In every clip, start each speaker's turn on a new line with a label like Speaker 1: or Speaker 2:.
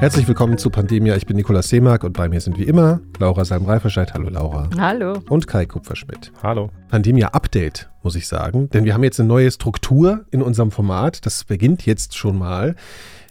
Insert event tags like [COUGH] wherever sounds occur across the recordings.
Speaker 1: Herzlich willkommen zu Pandemia. Ich bin Nikolaus Seemark und bei mir sind wie immer Laura Salm-Reiferscheid. Hallo Laura.
Speaker 2: Hallo.
Speaker 1: Und Kai Kupferschmidt.
Speaker 3: Hallo.
Speaker 1: Pandemia Update, muss ich sagen. Denn wir haben jetzt eine neue Struktur in unserem Format. Das beginnt jetzt schon mal.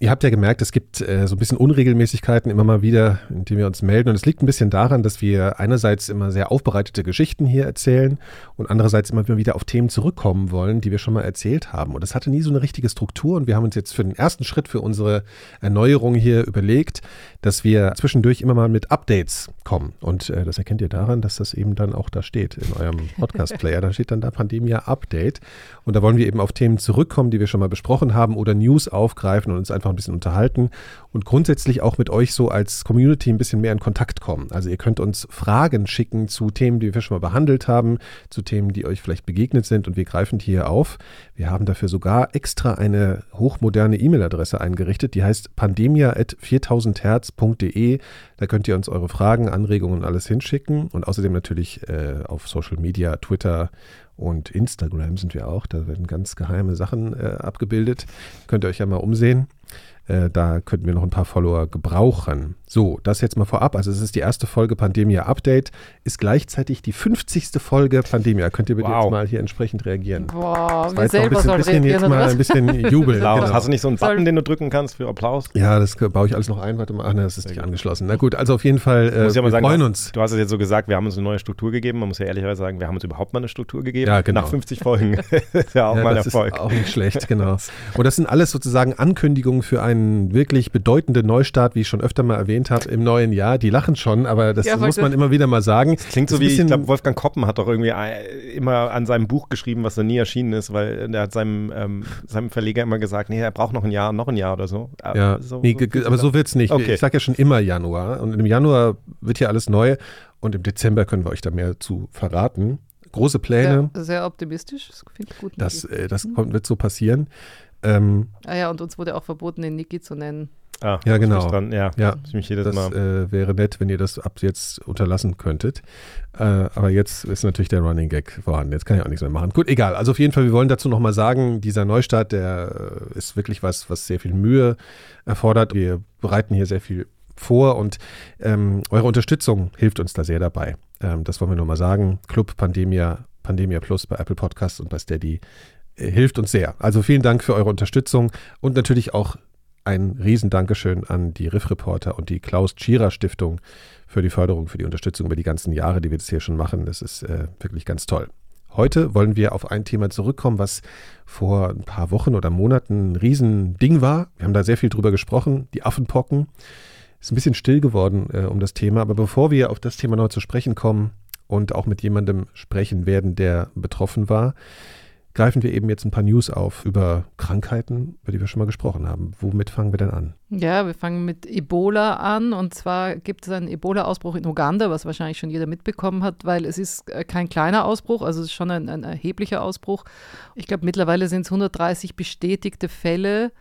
Speaker 1: Ihr habt ja gemerkt, es gibt äh, so ein bisschen Unregelmäßigkeiten immer mal wieder, indem wir uns melden. Und es liegt ein bisschen daran, dass wir einerseits immer sehr aufbereitete Geschichten hier erzählen und andererseits immer wieder auf Themen zurückkommen wollen, die wir schon mal erzählt haben. Und das hatte nie so eine richtige Struktur. Und wir haben uns jetzt für den ersten Schritt für unsere Erneuerung hier überlegt, dass wir zwischendurch immer mal mit Updates kommen. Und äh, das erkennt ihr daran, dass das eben dann auch da steht in eurem [LAUGHS] Podcast-Player. da steht dann da Pandemia Update. Und da wollen wir eben auf Themen zurückkommen, die wir schon mal besprochen haben oder News aufgreifen und uns einfach ein bisschen unterhalten und grundsätzlich auch mit euch so als Community ein bisschen mehr in Kontakt kommen. Also ihr könnt uns Fragen schicken zu Themen, die wir schon mal behandelt haben, zu Themen, die euch vielleicht begegnet sind und wir greifen die hier auf. Wir haben dafür sogar extra eine hochmoderne E-Mail-Adresse eingerichtet, die heißt pandemia.4000herz.de. Da könnt ihr uns eure Fragen, Anregungen und alles hinschicken und außerdem natürlich äh, auf Social Media, Twitter und Instagram sind wir auch. Da werden ganz geheime Sachen äh, abgebildet. Könnt ihr euch ja mal umsehen. Äh, da könnten wir noch ein paar Follower gebrauchen. So, das jetzt mal vorab. Also es ist die erste Folge Pandemia Update, ist gleichzeitig die 50. Folge Pandemia. Könnt ihr bitte wow. jetzt mal hier entsprechend reagieren?
Speaker 2: Boah,
Speaker 1: wir selber ein bisschen, bisschen jetzt mal ein bisschen Jubel.
Speaker 3: genau. Hast du nicht so einen Button, den du drücken kannst für Applaus?
Speaker 1: Ja, das baue ich alles noch ein. Warte mal, ach ne, das ist nicht angeschlossen. Na gut, also auf jeden Fall, äh,
Speaker 3: ja
Speaker 1: wir
Speaker 3: sagen,
Speaker 1: freuen uns.
Speaker 3: Du hast es jetzt so gesagt, wir haben uns eine neue Struktur gegeben. Man muss ja ehrlicherweise sagen, wir haben uns überhaupt mal eine Struktur gegeben.
Speaker 1: Ja, genau.
Speaker 3: Nach 50 Folgen. [LAUGHS] ist ja auch ja, mal ein Erfolg.
Speaker 1: Ist auch nicht schlecht, genau. [LAUGHS] Und das sind alles sozusagen Ankündigungen für einen wirklich bedeutenden Neustart, wie ich schon öfter mal erwähnt habe, im neuen Jahr. Die lachen schon, aber das ja, muss man immer wieder mal sagen. Das
Speaker 3: klingt so wie, ich glaube, Wolfgang Koppen hat doch irgendwie äh, immer an seinem Buch geschrieben, was da nie erschienen ist, weil er hat seinem, ähm, seinem Verleger immer gesagt, nee, er braucht noch ein Jahr, noch ein Jahr oder so.
Speaker 1: Ja, so, nee, so aber so wird es nicht. Okay. Ich sage ja schon immer Januar und im Januar wird hier alles neu und im Dezember können wir euch da mehr zu verraten. Große Pläne.
Speaker 2: Sehr, sehr optimistisch, das finde ich gut.
Speaker 1: Das, äh, das kommt, wird so passieren. Ähm,
Speaker 2: ah ja, und uns wurde auch verboten, den Niki zu nennen.
Speaker 1: Ah, ja, genau.
Speaker 3: Dran, ja,
Speaker 1: ja das äh, wäre nett, wenn ihr das ab jetzt unterlassen könntet. Äh, aber jetzt ist natürlich der Running Gag vorhanden. Jetzt kann ich auch nichts mehr machen. Gut, egal. Also auf jeden Fall, wir wollen dazu nochmal sagen, dieser Neustart, der äh, ist wirklich was, was sehr viel Mühe erfordert. Wir bereiten hier sehr viel vor und ähm, eure Unterstützung hilft uns da sehr dabei. Ähm, das wollen wir nur mal sagen. Club Pandemia, Pandemia Plus bei Apple Podcasts und bei Steady hilft uns sehr. Also vielen Dank für eure Unterstützung und natürlich auch ein Riesendankeschön an die Riff-Reporter und die Klaus-Tschira-Stiftung für die Förderung, für die Unterstützung über die ganzen Jahre, die wir das hier schon machen. Das ist äh, wirklich ganz toll. Heute wollen wir auf ein Thema zurückkommen, was vor ein paar Wochen oder Monaten ein Riesending war. Wir haben da sehr viel drüber gesprochen, die Affenpocken. Ist ein bisschen still geworden äh, um das Thema, aber bevor wir auf das Thema noch zu sprechen kommen und auch mit jemandem sprechen werden, der betroffen war, greifen wir eben jetzt ein paar News auf über Krankheiten, über die wir schon mal gesprochen haben. Womit fangen wir denn an?
Speaker 2: Ja, wir fangen mit Ebola an. Und zwar gibt es einen Ebola-Ausbruch in Uganda, was wahrscheinlich schon jeder mitbekommen hat, weil es ist äh, kein kleiner Ausbruch, also es ist schon ein, ein erheblicher Ausbruch. Ich glaube, mittlerweile sind es 130 bestätigte Fälle.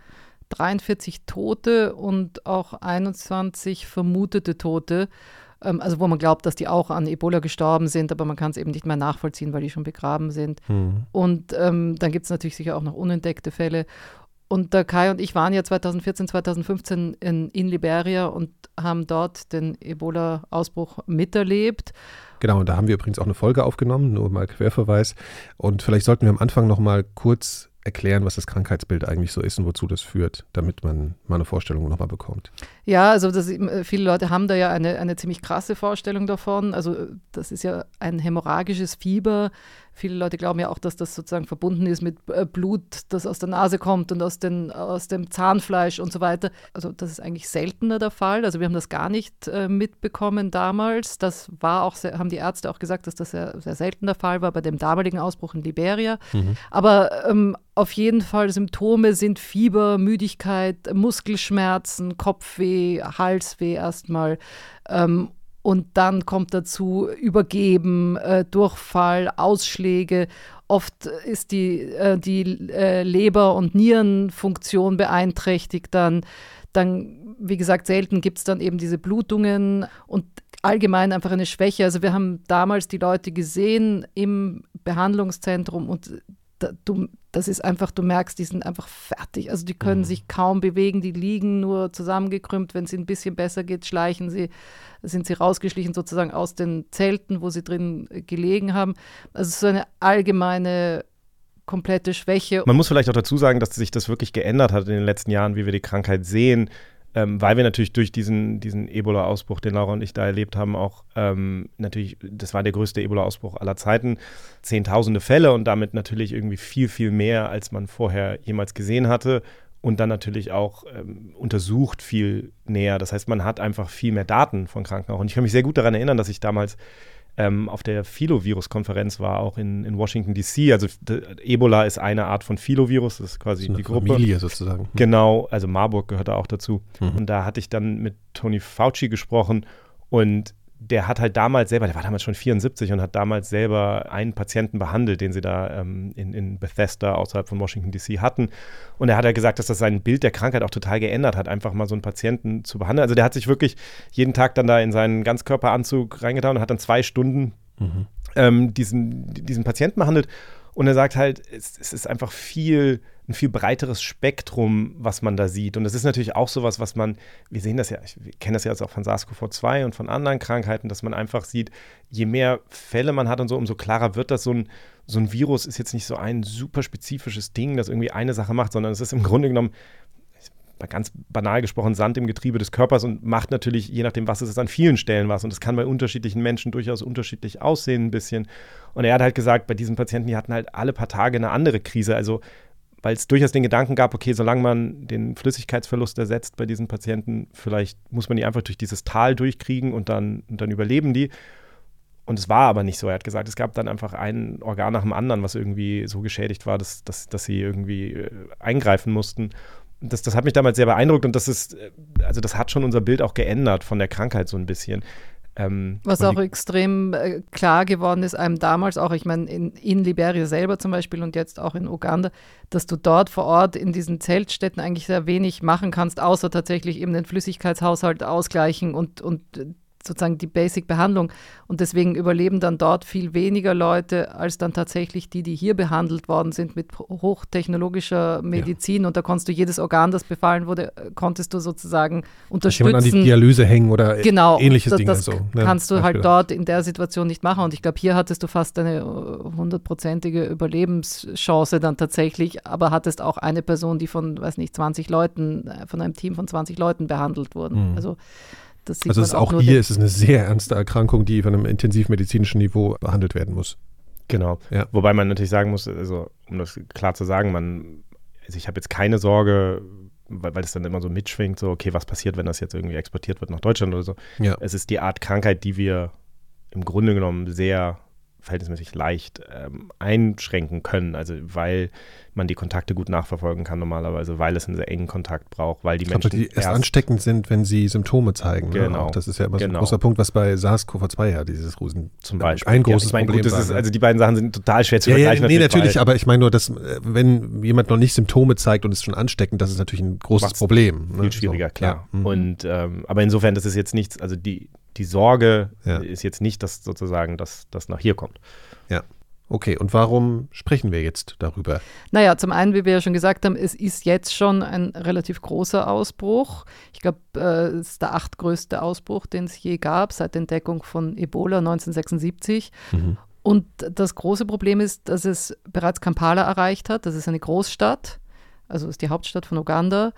Speaker 2: 43 Tote und auch 21 vermutete Tote. Ähm, also wo man glaubt, dass die auch an Ebola gestorben sind, aber man kann es eben nicht mehr nachvollziehen, weil die schon begraben sind. Mhm. Und ähm, dann gibt es natürlich sicher auch noch unentdeckte Fälle. Und der Kai und ich waren ja 2014, 2015 in, in Liberia und haben dort den Ebola-Ausbruch miterlebt.
Speaker 1: Genau, und da haben wir übrigens auch eine Folge aufgenommen, nur mal Querverweis. Und vielleicht sollten wir am Anfang noch mal kurz erklären, was das Krankheitsbild eigentlich so ist und wozu das führt, damit man mal eine Vorstellung nochmal bekommt.
Speaker 2: Ja, also das, viele Leute haben da ja eine, eine ziemlich krasse Vorstellung davon. Also das ist ja ein hämorrhagisches Fieber, Viele Leute glauben ja auch, dass das sozusagen verbunden ist mit äh, Blut, das aus der Nase kommt und aus, den, aus dem Zahnfleisch und so weiter. Also das ist eigentlich seltener der Fall. Also wir haben das gar nicht äh, mitbekommen damals. Das war auch, sehr, haben die Ärzte auch gesagt, dass das sehr, sehr selten der Fall war bei dem damaligen Ausbruch in Liberia. Mhm. Aber ähm, auf jeden Fall Symptome sind Fieber, Müdigkeit, Muskelschmerzen, Kopfweh, Halsweh erstmal. Ähm, und dann kommt dazu Übergeben, äh, Durchfall, Ausschläge. Oft ist die, äh, die äh, Leber- und Nierenfunktion beeinträchtigt dann. Dann, wie gesagt, selten gibt es dann eben diese Blutungen und allgemein einfach eine Schwäche. Also wir haben damals die Leute gesehen im Behandlungszentrum und da, du, das ist einfach, du merkst, die sind einfach fertig. Also die können mhm. sich kaum bewegen, die liegen nur zusammengekrümmt. Wenn es ihnen ein bisschen besser geht, schleichen sie, sind sie rausgeschlichen sozusagen aus den Zelten, wo sie drin gelegen haben. Also so eine allgemeine komplette Schwäche.
Speaker 3: Man muss vielleicht auch dazu sagen, dass sich das wirklich geändert hat in den letzten Jahren, wie wir die Krankheit sehen ähm, weil wir natürlich durch diesen, diesen Ebola-Ausbruch, den Laura und ich da erlebt haben, auch ähm, natürlich, das war der größte Ebola-Ausbruch aller Zeiten, zehntausende Fälle und damit natürlich irgendwie viel, viel mehr, als man vorher jemals gesehen hatte und dann natürlich auch ähm, untersucht viel näher. Das heißt, man hat einfach viel mehr Daten von Kranken auch. Und ich kann mich sehr gut daran erinnern, dass ich damals ähm, auf der Filovirus-Konferenz war, auch in, in Washington DC. Also Ebola ist eine Art von Filovirus, das ist quasi ist
Speaker 1: die Gruppe. Familie sozusagen. Hm.
Speaker 3: Genau, also Marburg gehört da auch dazu. Mhm. Und da hatte ich dann mit Tony Fauci gesprochen und der hat halt damals selber, der war damals schon 74 und hat damals selber einen Patienten behandelt, den sie da ähm, in, in Bethesda außerhalb von Washington DC hatten. Und er hat ja gesagt, dass das sein Bild der Krankheit auch total geändert hat, einfach mal so einen Patienten zu behandeln. Also der hat sich wirklich jeden Tag dann da in seinen Ganzkörperanzug reingetan und hat dann zwei Stunden mhm. ähm, diesen, diesen Patienten behandelt. Und er sagt halt, es, es ist einfach viel ein viel breiteres Spektrum, was man da sieht. Und das ist natürlich auch sowas, was man, wir sehen das ja, ich kenne das ja jetzt auch von SARS-CoV-2 und von anderen Krankheiten, dass man einfach sieht, je mehr Fälle man hat und so, umso klarer wird das. So ein, so ein Virus ist jetzt nicht so ein super spezifisches Ding, das irgendwie eine Sache macht, sondern es ist im Grunde genommen ganz banal gesprochen, Sand im Getriebe des Körpers und macht natürlich, je nachdem, was es ist, an vielen Stellen was. Und es kann bei unterschiedlichen Menschen durchaus unterschiedlich aussehen, ein bisschen. Und er hat halt gesagt, bei diesen Patienten, die hatten halt alle paar Tage eine andere Krise. Also weil es durchaus den Gedanken gab, okay, solange man den Flüssigkeitsverlust ersetzt bei diesen Patienten, vielleicht muss man die einfach durch dieses Tal durchkriegen und dann, und dann überleben die. Und es war aber nicht so. Er hat gesagt, es gab dann einfach ein Organ nach dem anderen, was irgendwie so geschädigt war, dass, dass, dass sie irgendwie äh, eingreifen mussten. Das, das hat mich damals sehr beeindruckt und das ist, äh, also das hat schon unser Bild auch geändert von der Krankheit so ein bisschen.
Speaker 2: Ähm, Was auch extrem äh, klar geworden ist, einem damals auch, ich meine, in, in, Liberia selber zum Beispiel und jetzt auch in Uganda, dass du dort vor Ort in diesen Zeltstätten eigentlich sehr wenig machen kannst, außer tatsächlich eben den Flüssigkeitshaushalt ausgleichen und, und sozusagen die Basic-Behandlung. Und deswegen überleben dann dort viel weniger Leute als dann tatsächlich die, die hier behandelt worden sind mit hochtechnologischer Medizin. Ja. Und da konntest du jedes Organ, das befallen wurde, konntest du sozusagen unterstützen.
Speaker 1: an die Dialyse hängen oder
Speaker 2: genau,
Speaker 1: ähnliches
Speaker 2: Dinge. Das so, ne? kannst du halt dort in der Situation nicht machen. Und ich glaube, hier hattest du fast eine hundertprozentige Überlebenschance dann tatsächlich, aber hattest auch eine Person, die von, weiß nicht, 20 Leuten, äh, von einem Team von 20 Leuten behandelt wurden. Mhm. Also
Speaker 1: also ist auch, auch hier ist es eine sehr ernste Erkrankung, die von einem intensivmedizinischen Niveau behandelt werden muss.
Speaker 3: Genau. Ja. Wobei man natürlich sagen muss, also um das klar zu sagen, man, also ich habe jetzt keine Sorge, weil, weil es dann immer so mitschwingt, so, okay, was passiert, wenn das jetzt irgendwie exportiert wird nach Deutschland oder so. Ja. Es ist die Art Krankheit, die wir im Grunde genommen sehr verhältnismäßig leicht ähm, einschränken können. Also weil man die Kontakte gut nachverfolgen kann normalerweise, weil es einen sehr engen Kontakt braucht, weil die Menschen.
Speaker 1: Glaube, die erst ansteckend sind, wenn sie Symptome zeigen.
Speaker 3: Ne? Genau.
Speaker 1: Ne? Das ist ja immer so genau. ein großer Punkt, was bei SARS-CoV-2 ja dieses Rosen
Speaker 3: zum Beispiel.
Speaker 1: ein großes
Speaker 3: ja, ich mein,
Speaker 1: Problem
Speaker 3: gut, ist, Also die beiden Sachen sind total schwer zu ja, vergleichen.
Speaker 1: Ja, nee, natürlich, Fall. aber ich meine nur, dass äh, wenn jemand noch nicht Symptome zeigt und ist schon ansteckend, das ist natürlich ein großes Macht's Problem.
Speaker 3: Ne? Viel schwieriger, so. klar. Ja. Mhm. Und ähm, aber insofern, das ist jetzt nichts, also die, die Sorge ist jetzt nicht, dass sozusagen das, das nach hier kommt.
Speaker 1: Ja. Okay, und warum sprechen wir jetzt darüber?
Speaker 2: Naja, zum einen, wie wir ja schon gesagt haben, es ist jetzt schon ein relativ großer Ausbruch. Ich glaube, äh, es ist der achtgrößte Ausbruch, den es je gab, seit der Entdeckung von Ebola 1976. Mhm. Und das große Problem ist, dass es bereits Kampala erreicht hat. Das ist eine Großstadt, also ist die Hauptstadt von Uganda.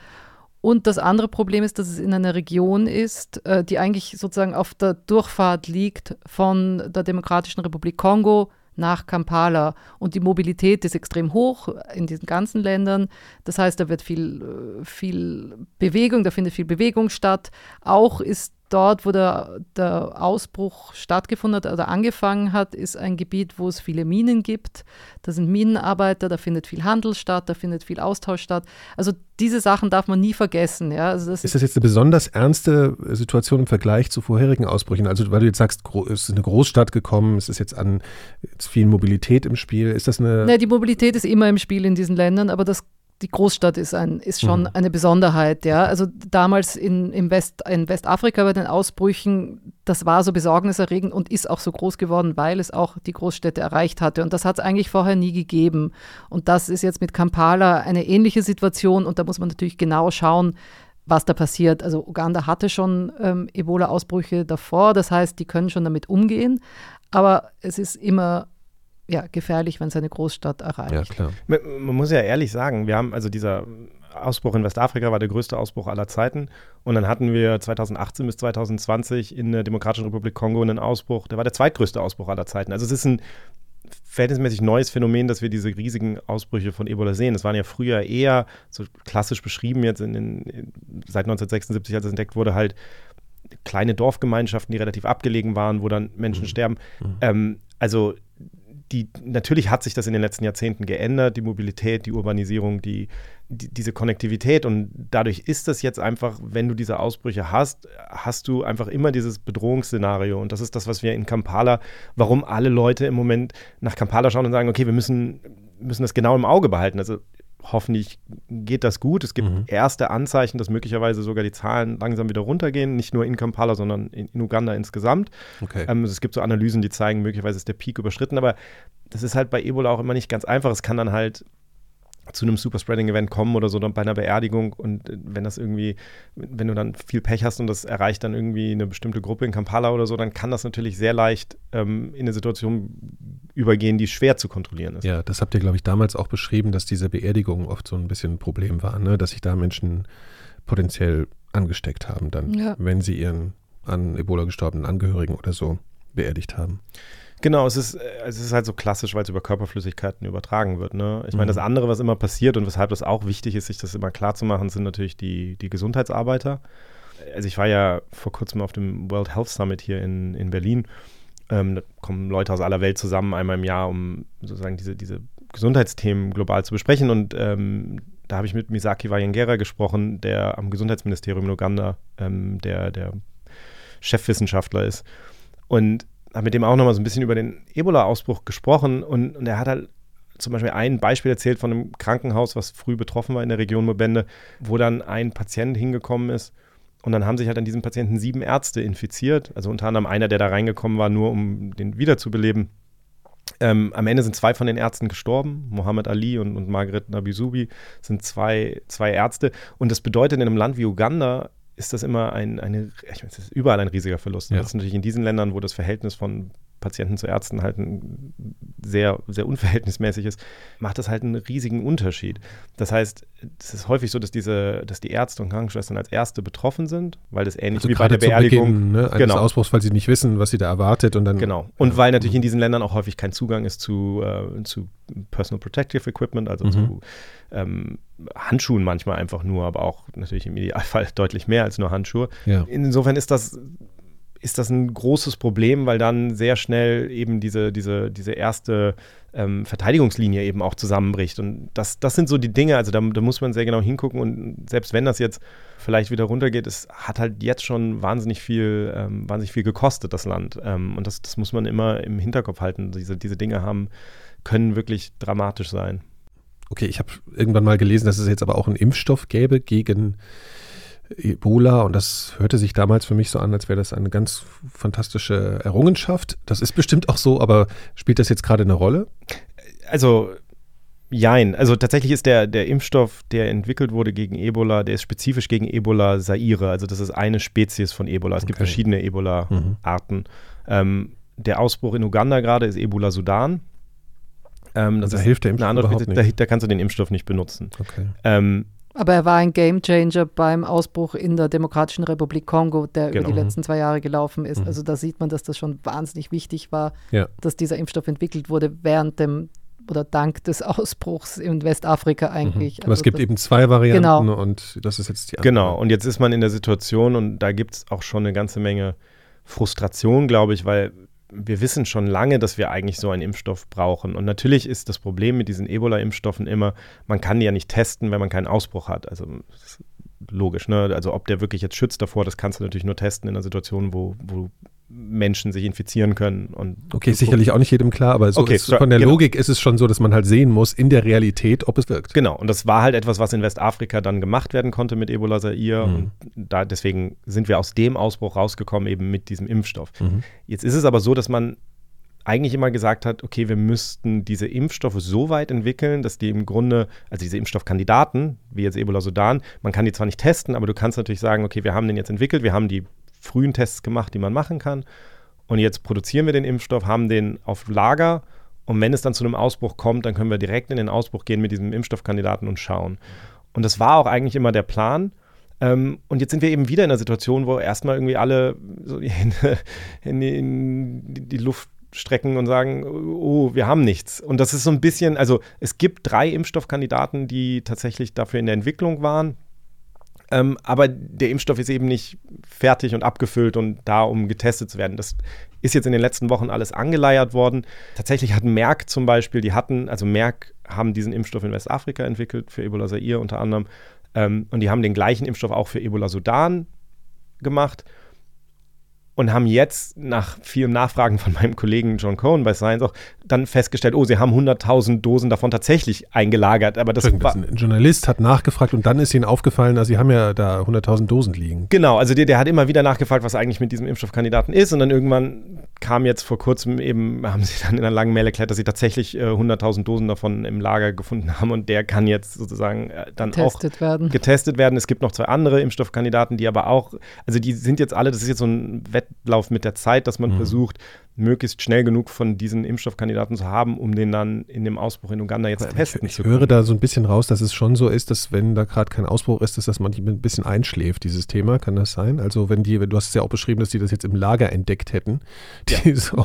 Speaker 2: Und das andere Problem ist, dass es in einer Region ist, äh, die eigentlich sozusagen auf der Durchfahrt liegt von der Demokratischen Republik Kongo nach Kampala. Und die Mobilität ist extrem hoch in diesen ganzen Ländern. Das heißt, da wird viel, äh, viel Bewegung, da findet viel Bewegung statt. Auch ist dort, wo der, der Ausbruch stattgefunden hat oder angefangen hat, ist ein Gebiet, wo es viele Minen gibt. Da sind Minenarbeiter, da findet viel Handel statt, da findet viel Austausch statt. Also diese Sachen darf man nie vergessen. Ja? Also
Speaker 1: das ist das jetzt eine besonders ernste Situation im Vergleich zu vorherigen Ausbrüchen? Also weil du jetzt sagst, es ist eine Großstadt gekommen, es ist jetzt an jetzt viel Mobilität im Spiel. Ist das eine...
Speaker 2: Ne, die Mobilität ist immer im Spiel in diesen Ländern, aber das die Großstadt ist, ein, ist schon mhm. eine Besonderheit. Ja? Also damals in, im West, in Westafrika bei den Ausbrüchen, das war so besorgniserregend und ist auch so groß geworden, weil es auch die Großstädte erreicht hatte. Und das hat es eigentlich vorher nie gegeben. Und das ist jetzt mit Kampala eine ähnliche Situation. Und da muss man natürlich genau schauen, was da passiert. Also Uganda hatte schon ähm, Ebola-Ausbrüche davor, das heißt, die können schon damit umgehen. Aber es ist immer ja, gefährlich, wenn es eine Großstadt erreicht. Ja,
Speaker 3: klar. Man, man, muss ja ehrlich sagen, wir haben also dieser Ausbruch in Westafrika war der größte Ausbruch aller Zeiten. Und dann hatten wir 2018 bis 2020 in der Demokratischen Republik Kongo einen Ausbruch, der war der zweitgrößte Ausbruch aller Zeiten. Also es ist ein verhältnismäßig neues Phänomen, dass wir diese riesigen Ausbrüche von Ebola sehen. Das waren ja früher eher so klassisch beschrieben jetzt in, in, seit 1976, als es entdeckt wurde, halt kleine Dorfgemeinschaften, die relativ abgelegen waren, wo dann Menschen mhm. sterben. Mhm. Ähm, also die, natürlich hat sich das in den letzten Jahrzehnten geändert, die Mobilität, die Urbanisierung, die, die, diese Konnektivität. Und dadurch ist das jetzt einfach, wenn du diese Ausbrüche hast, hast du einfach immer dieses Bedrohungsszenario. Und das ist das, was wir in Kampala, warum alle Leute im Moment nach Kampala schauen und sagen, okay, wir müssen, müssen das genau im Auge behalten. Also hoffentlich geht das gut. Es gibt mhm. erste Anzeichen, dass möglicherweise sogar die Zahlen langsam wieder runtergehen, nicht nur in Kampala, sondern in, in Uganda insgesamt. Okay. Ähm, also es gibt so Analysen, die zeigen, möglicherweise ist der Peak überschritten, aber das ist halt bei Ebola auch immer nicht ganz einfach. Es kann dann halt zu einem Superspreading-Event kommen oder so dann bei einer Beerdigung und äh, wenn das irgendwie, wenn du dann viel Pech hast und das erreicht dann irgendwie eine bestimmte Gruppe in Kampala oder so, dann kann das natürlich sehr leicht ähm, in eine Situation übergehen, die schwer zu kontrollieren ist.
Speaker 1: Ja, das habt ihr, glaube ich, damals auch beschrieben, dass diese Beerdigungen oft so ein bisschen ein Problem waren, ne? dass sich da Menschen potenziell angesteckt haben, dann, ja. wenn sie ihren an Ebola gestorbenen Angehörigen oder so beerdigt haben.
Speaker 3: Genau, es ist, es ist halt so klassisch, weil es über Körperflüssigkeiten übertragen wird. Ne? Ich meine, das mhm. andere, was immer passiert und weshalb das auch wichtig ist, sich das immer klar zu machen, sind natürlich die, die Gesundheitsarbeiter. Also ich war ja vor kurzem auf dem World Health Summit hier in, in Berlin. Ähm, da kommen Leute aus aller Welt zusammen einmal im Jahr, um sozusagen diese, diese Gesundheitsthemen global zu besprechen. Und ähm, da habe ich mit Misaki Wayengera gesprochen, der am Gesundheitsministerium in Uganda ähm, der, der Chefwissenschaftler ist. Und habe mit dem auch nochmal so ein bisschen über den Ebola-Ausbruch gesprochen und, und er hat halt zum Beispiel ein Beispiel erzählt von einem Krankenhaus, was früh betroffen war in der Region Mobende, wo dann ein Patient hingekommen ist und dann haben sich halt an diesem Patienten sieben Ärzte infiziert, also unter anderem einer, der da reingekommen war, nur um den wiederzubeleben. Ähm, am Ende sind zwei von den Ärzten gestorben. Mohammed Ali und, und Margaret Nabisubi sind zwei, zwei Ärzte. Und das bedeutet in einem Land wie Uganda ist das immer ein, eine, ich meine, es ist überall ein riesiger Verlust. Ja. Das ist natürlich in diesen Ländern, wo das Verhältnis von Patienten zu Ärzten halt ein sehr, sehr unverhältnismäßig ist, macht das halt einen riesigen Unterschied. Das heißt, es ist häufig so, dass diese, dass die Ärzte und Krankenschwestern als Erste betroffen sind, weil das ähnlich also wie bei der Beerdigung.
Speaker 1: Beginn, ne, eines genau. Ausbruchs, weil sie nicht wissen, was sie da erwartet und dann.
Speaker 3: Genau. Und weil natürlich in diesen Ländern auch häufig kein Zugang ist zu, äh, zu Personal Protective Equipment, also mhm. zu ähm, Handschuhen manchmal einfach nur, aber auch natürlich im Idealfall [LAUGHS] deutlich mehr als nur Handschuhe. Ja. Insofern ist das ist das ein großes Problem, weil dann sehr schnell eben diese, diese, diese erste ähm, Verteidigungslinie eben auch zusammenbricht. Und das, das sind so die Dinge, also da, da, muss man sehr genau hingucken und selbst wenn das jetzt vielleicht wieder runtergeht, es hat halt jetzt schon wahnsinnig viel, ähm, wahnsinnig viel gekostet, das Land. Ähm, und das, das muss man immer im Hinterkopf halten. Diese, diese Dinge haben, können wirklich dramatisch sein.
Speaker 1: Okay, ich habe irgendwann mal gelesen, dass es jetzt aber auch einen Impfstoff gäbe gegen Ebola und das hörte sich damals für mich so an, als wäre das eine ganz fantastische Errungenschaft. Das ist bestimmt auch so, aber spielt das jetzt gerade eine Rolle?
Speaker 3: Also Jein. Also tatsächlich ist der, der Impfstoff, der entwickelt wurde gegen Ebola, der ist spezifisch gegen Ebola Saire. Also das ist eine Spezies von Ebola. Es okay. gibt verschiedene Ebola-Arten. Mhm. Ähm, der Ausbruch in Uganda gerade ist Ebola Sudan.
Speaker 1: Ähm, das da hilft der Impfstoff
Speaker 3: überhaupt nicht. Da, da, kannst du den Impfstoff nicht benutzen.
Speaker 1: Okay.
Speaker 3: Ähm,
Speaker 2: aber er war ein Gamechanger beim Ausbruch in der Demokratischen Republik Kongo, der genau. über die letzten zwei Jahre gelaufen ist. Mhm. Also da sieht man, dass das schon wahnsinnig wichtig war, ja. dass dieser Impfstoff entwickelt wurde während dem oder dank des [LAUGHS] Ausbruchs in Westafrika mhm. eigentlich.
Speaker 1: Mhm. Aber also es gibt eben zwei Varianten genau. und das ist jetzt die
Speaker 3: andere. Genau, und jetzt ist man in der Situation und da gibt es auch schon eine ganze Menge Frustration, glaube ich, weil wir wissen schon lange, dass wir eigentlich so einen Impfstoff brauchen. Und natürlich ist das Problem mit diesen Ebola-Impfstoffen immer, man kann die ja nicht testen, wenn man keinen Ausbruch hat. Also logisch, ne? Also ob der wirklich jetzt schützt davor, das kannst du natürlich nur testen in einer Situation, wo, wo Menschen sich infizieren können. Und
Speaker 1: okay, sicherlich auch nicht jedem klar, aber so
Speaker 3: okay,
Speaker 1: ist, von der genau. Logik ist es schon so, dass man halt sehen muss in der Realität, ob es wirkt.
Speaker 3: Genau, und das war halt etwas, was in Westafrika dann gemacht werden konnte mit Ebola Zaire. Mhm. Und da, deswegen sind wir aus dem Ausbruch rausgekommen, eben mit diesem Impfstoff. Mhm. Jetzt ist es aber so, dass man eigentlich immer gesagt hat, okay, wir müssten diese Impfstoffe so weit entwickeln, dass die im Grunde, also diese Impfstoffkandidaten, wie jetzt Ebola Sudan, man kann die zwar nicht testen, aber du kannst natürlich sagen, okay, wir haben den jetzt entwickelt, wir haben die frühen Tests gemacht, die man machen kann. Und jetzt produzieren wir den Impfstoff, haben den auf Lager. Und wenn es dann zu einem Ausbruch kommt, dann können wir direkt in den Ausbruch gehen mit diesem Impfstoffkandidaten und schauen. Und das war auch eigentlich immer der Plan. Ähm, und jetzt sind wir eben wieder in einer Situation, wo erstmal irgendwie alle so [LAUGHS] in, in, in die Luft strecken und sagen, oh, wir haben nichts. Und das ist so ein bisschen, also es gibt drei Impfstoffkandidaten, die tatsächlich dafür in der Entwicklung waren. Ähm, aber der Impfstoff ist eben nicht fertig und abgefüllt und da, um getestet zu werden. Das ist jetzt in den letzten Wochen alles angeleiert worden. Tatsächlich hat Merck zum Beispiel, die hatten, also Merck haben diesen Impfstoff in Westafrika entwickelt, für Ebola Zaire unter anderem. Ähm, und die haben den gleichen Impfstoff auch für Ebola Sudan gemacht und haben jetzt nach vielem Nachfragen von meinem Kollegen John Cohen bei Science auch dann festgestellt, oh, sie haben 100.000 Dosen davon tatsächlich eingelagert. Aber das
Speaker 1: war, ein Journalist hat nachgefragt und dann ist ihnen aufgefallen, dass sie haben ja da 100.000 Dosen liegen.
Speaker 3: Genau, also der, der hat immer wieder nachgefragt, was eigentlich mit diesem Impfstoffkandidaten ist und dann irgendwann kam jetzt vor kurzem eben, [LAUGHS] haben sie dann in einer langen Mail erklärt, dass sie tatsächlich äh, 100.000 Dosen davon im Lager gefunden haben und der kann jetzt sozusagen äh, dann
Speaker 2: getestet
Speaker 3: auch
Speaker 2: werden.
Speaker 3: getestet werden. Es gibt noch zwei andere Impfstoffkandidaten, die aber auch, also die sind jetzt alle, das ist jetzt so ein Wettlauf mit der Zeit, dass man mhm. versucht, möglichst schnell genug von diesen Impfstoffkandidaten zu haben, um den dann in dem Ausbruch in Uganda jetzt
Speaker 1: ich,
Speaker 3: testen
Speaker 1: ich zu können. Ich höre da so ein bisschen raus, dass es schon so ist, dass wenn da gerade kein Ausbruch ist, dass das manchmal ein bisschen einschläft, dieses Thema. Kann das sein? Also wenn die, du hast es ja auch beschrieben, dass die das jetzt im Lager entdeckt hätten. Die ja. so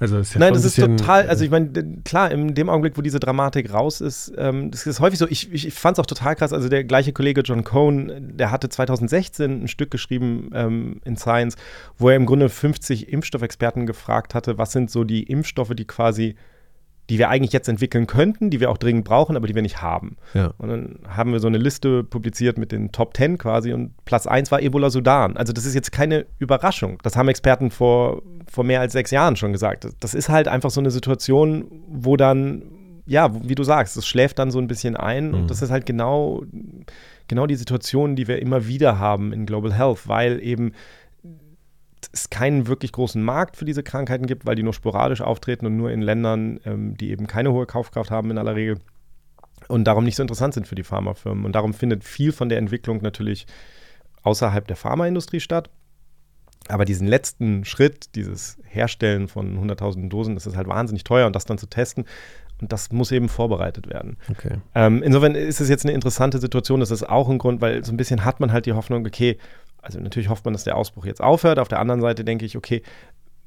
Speaker 3: also das ja Nein, das ist total, also ich meine, klar, in dem Augenblick, wo diese Dramatik raus ist, ähm, das ist häufig so, ich, ich fand es auch total krass, also der gleiche Kollege John Cohn, der hatte 2016 ein Stück geschrieben ähm, in Science, wo er im Grunde 50 Impfstoffexperten gefragt hatte, was sind so die Impfstoffe, die quasi die wir eigentlich jetzt entwickeln könnten, die wir auch dringend brauchen, aber die wir nicht haben. Ja. Und dann haben wir so eine Liste publiziert mit den Top 10 quasi und Platz 1 war Ebola Sudan. Also das ist jetzt keine Überraschung. Das haben Experten vor, vor mehr als sechs Jahren schon gesagt. Das ist halt einfach so eine Situation, wo dann, ja, wie du sagst, es schläft dann so ein bisschen ein mhm. und das ist halt genau, genau die Situation, die wir immer wieder haben in Global Health, weil eben es keinen wirklich großen Markt für diese Krankheiten gibt, weil die nur sporadisch auftreten und nur in Ländern, ähm, die eben keine hohe Kaufkraft haben in aller Regel und darum nicht so interessant sind für die Pharmafirmen. Und darum findet viel von der Entwicklung natürlich außerhalb der Pharmaindustrie statt. Aber diesen letzten Schritt, dieses Herstellen von 100.000 Dosen, das ist halt wahnsinnig teuer und das dann zu testen. Und das muss eben vorbereitet werden.
Speaker 1: Okay.
Speaker 3: Ähm, insofern ist es jetzt eine interessante Situation. Das ist auch ein Grund, weil so ein bisschen hat man halt die Hoffnung, okay, also natürlich hofft man, dass der Ausbruch jetzt aufhört. Auf der anderen Seite denke ich, okay,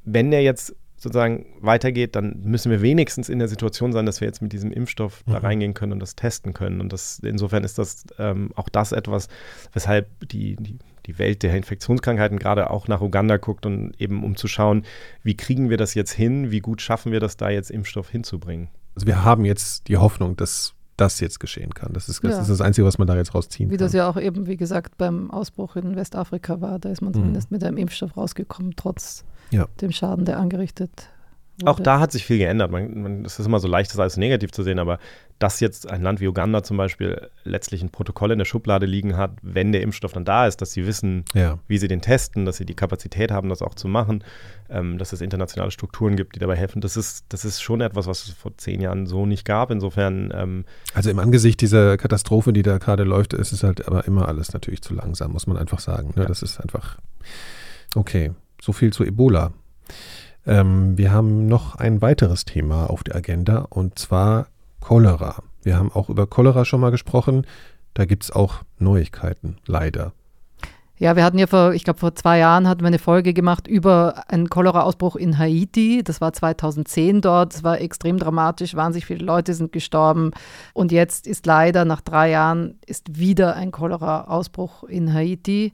Speaker 3: wenn der jetzt sozusagen weitergeht, dann müssen wir wenigstens in der Situation sein, dass wir jetzt mit diesem Impfstoff mhm. da reingehen können und das testen können. Und das, insofern ist das ähm, auch das etwas, weshalb die, die, die Welt der Infektionskrankheiten gerade auch nach Uganda guckt und eben um zu schauen, wie kriegen wir das jetzt hin, wie gut schaffen wir das da jetzt Impfstoff hinzubringen.
Speaker 1: Also wir haben jetzt die Hoffnung, dass das jetzt geschehen kann. Das ist, das, ja. ist das Einzige, was man da jetzt rausziehen
Speaker 2: wie
Speaker 1: kann.
Speaker 2: Wie das ja auch eben, wie gesagt, beim Ausbruch in Westafrika war. Da ist man mhm. zumindest mit einem Impfstoff rausgekommen, trotz ja. dem Schaden, der angerichtet
Speaker 3: auch da hat sich viel geändert. Man, man, es ist immer so leicht, das alles negativ zu sehen, aber dass jetzt ein Land wie Uganda zum Beispiel letztlich ein Protokoll in der Schublade liegen hat, wenn der Impfstoff dann da ist, dass sie wissen, ja. wie sie den testen, dass sie die Kapazität haben, das auch zu machen, ähm, dass es internationale Strukturen gibt, die dabei helfen. Das ist, das ist schon etwas, was es vor zehn Jahren so nicht gab. Insofern. Ähm,
Speaker 1: also im Angesicht dieser Katastrophe, die da gerade läuft, ist es halt aber immer alles natürlich zu langsam, muss man einfach sagen. Ne? Ja. Das ist einfach. Okay, so viel zu Ebola. Ähm, wir haben noch ein weiteres Thema auf der Agenda und zwar Cholera. Wir haben auch über Cholera schon mal gesprochen. Da gibt es auch Neuigkeiten, leider.
Speaker 2: Ja, wir hatten ja vor, ich glaube, vor zwei Jahren hatten wir eine Folge gemacht über einen Cholera-Ausbruch in Haiti. Das war 2010 dort. Es war extrem dramatisch. Wahnsinnig viele Leute sind gestorben. Und jetzt ist leider nach drei Jahren ist wieder ein Cholera-Ausbruch in Haiti.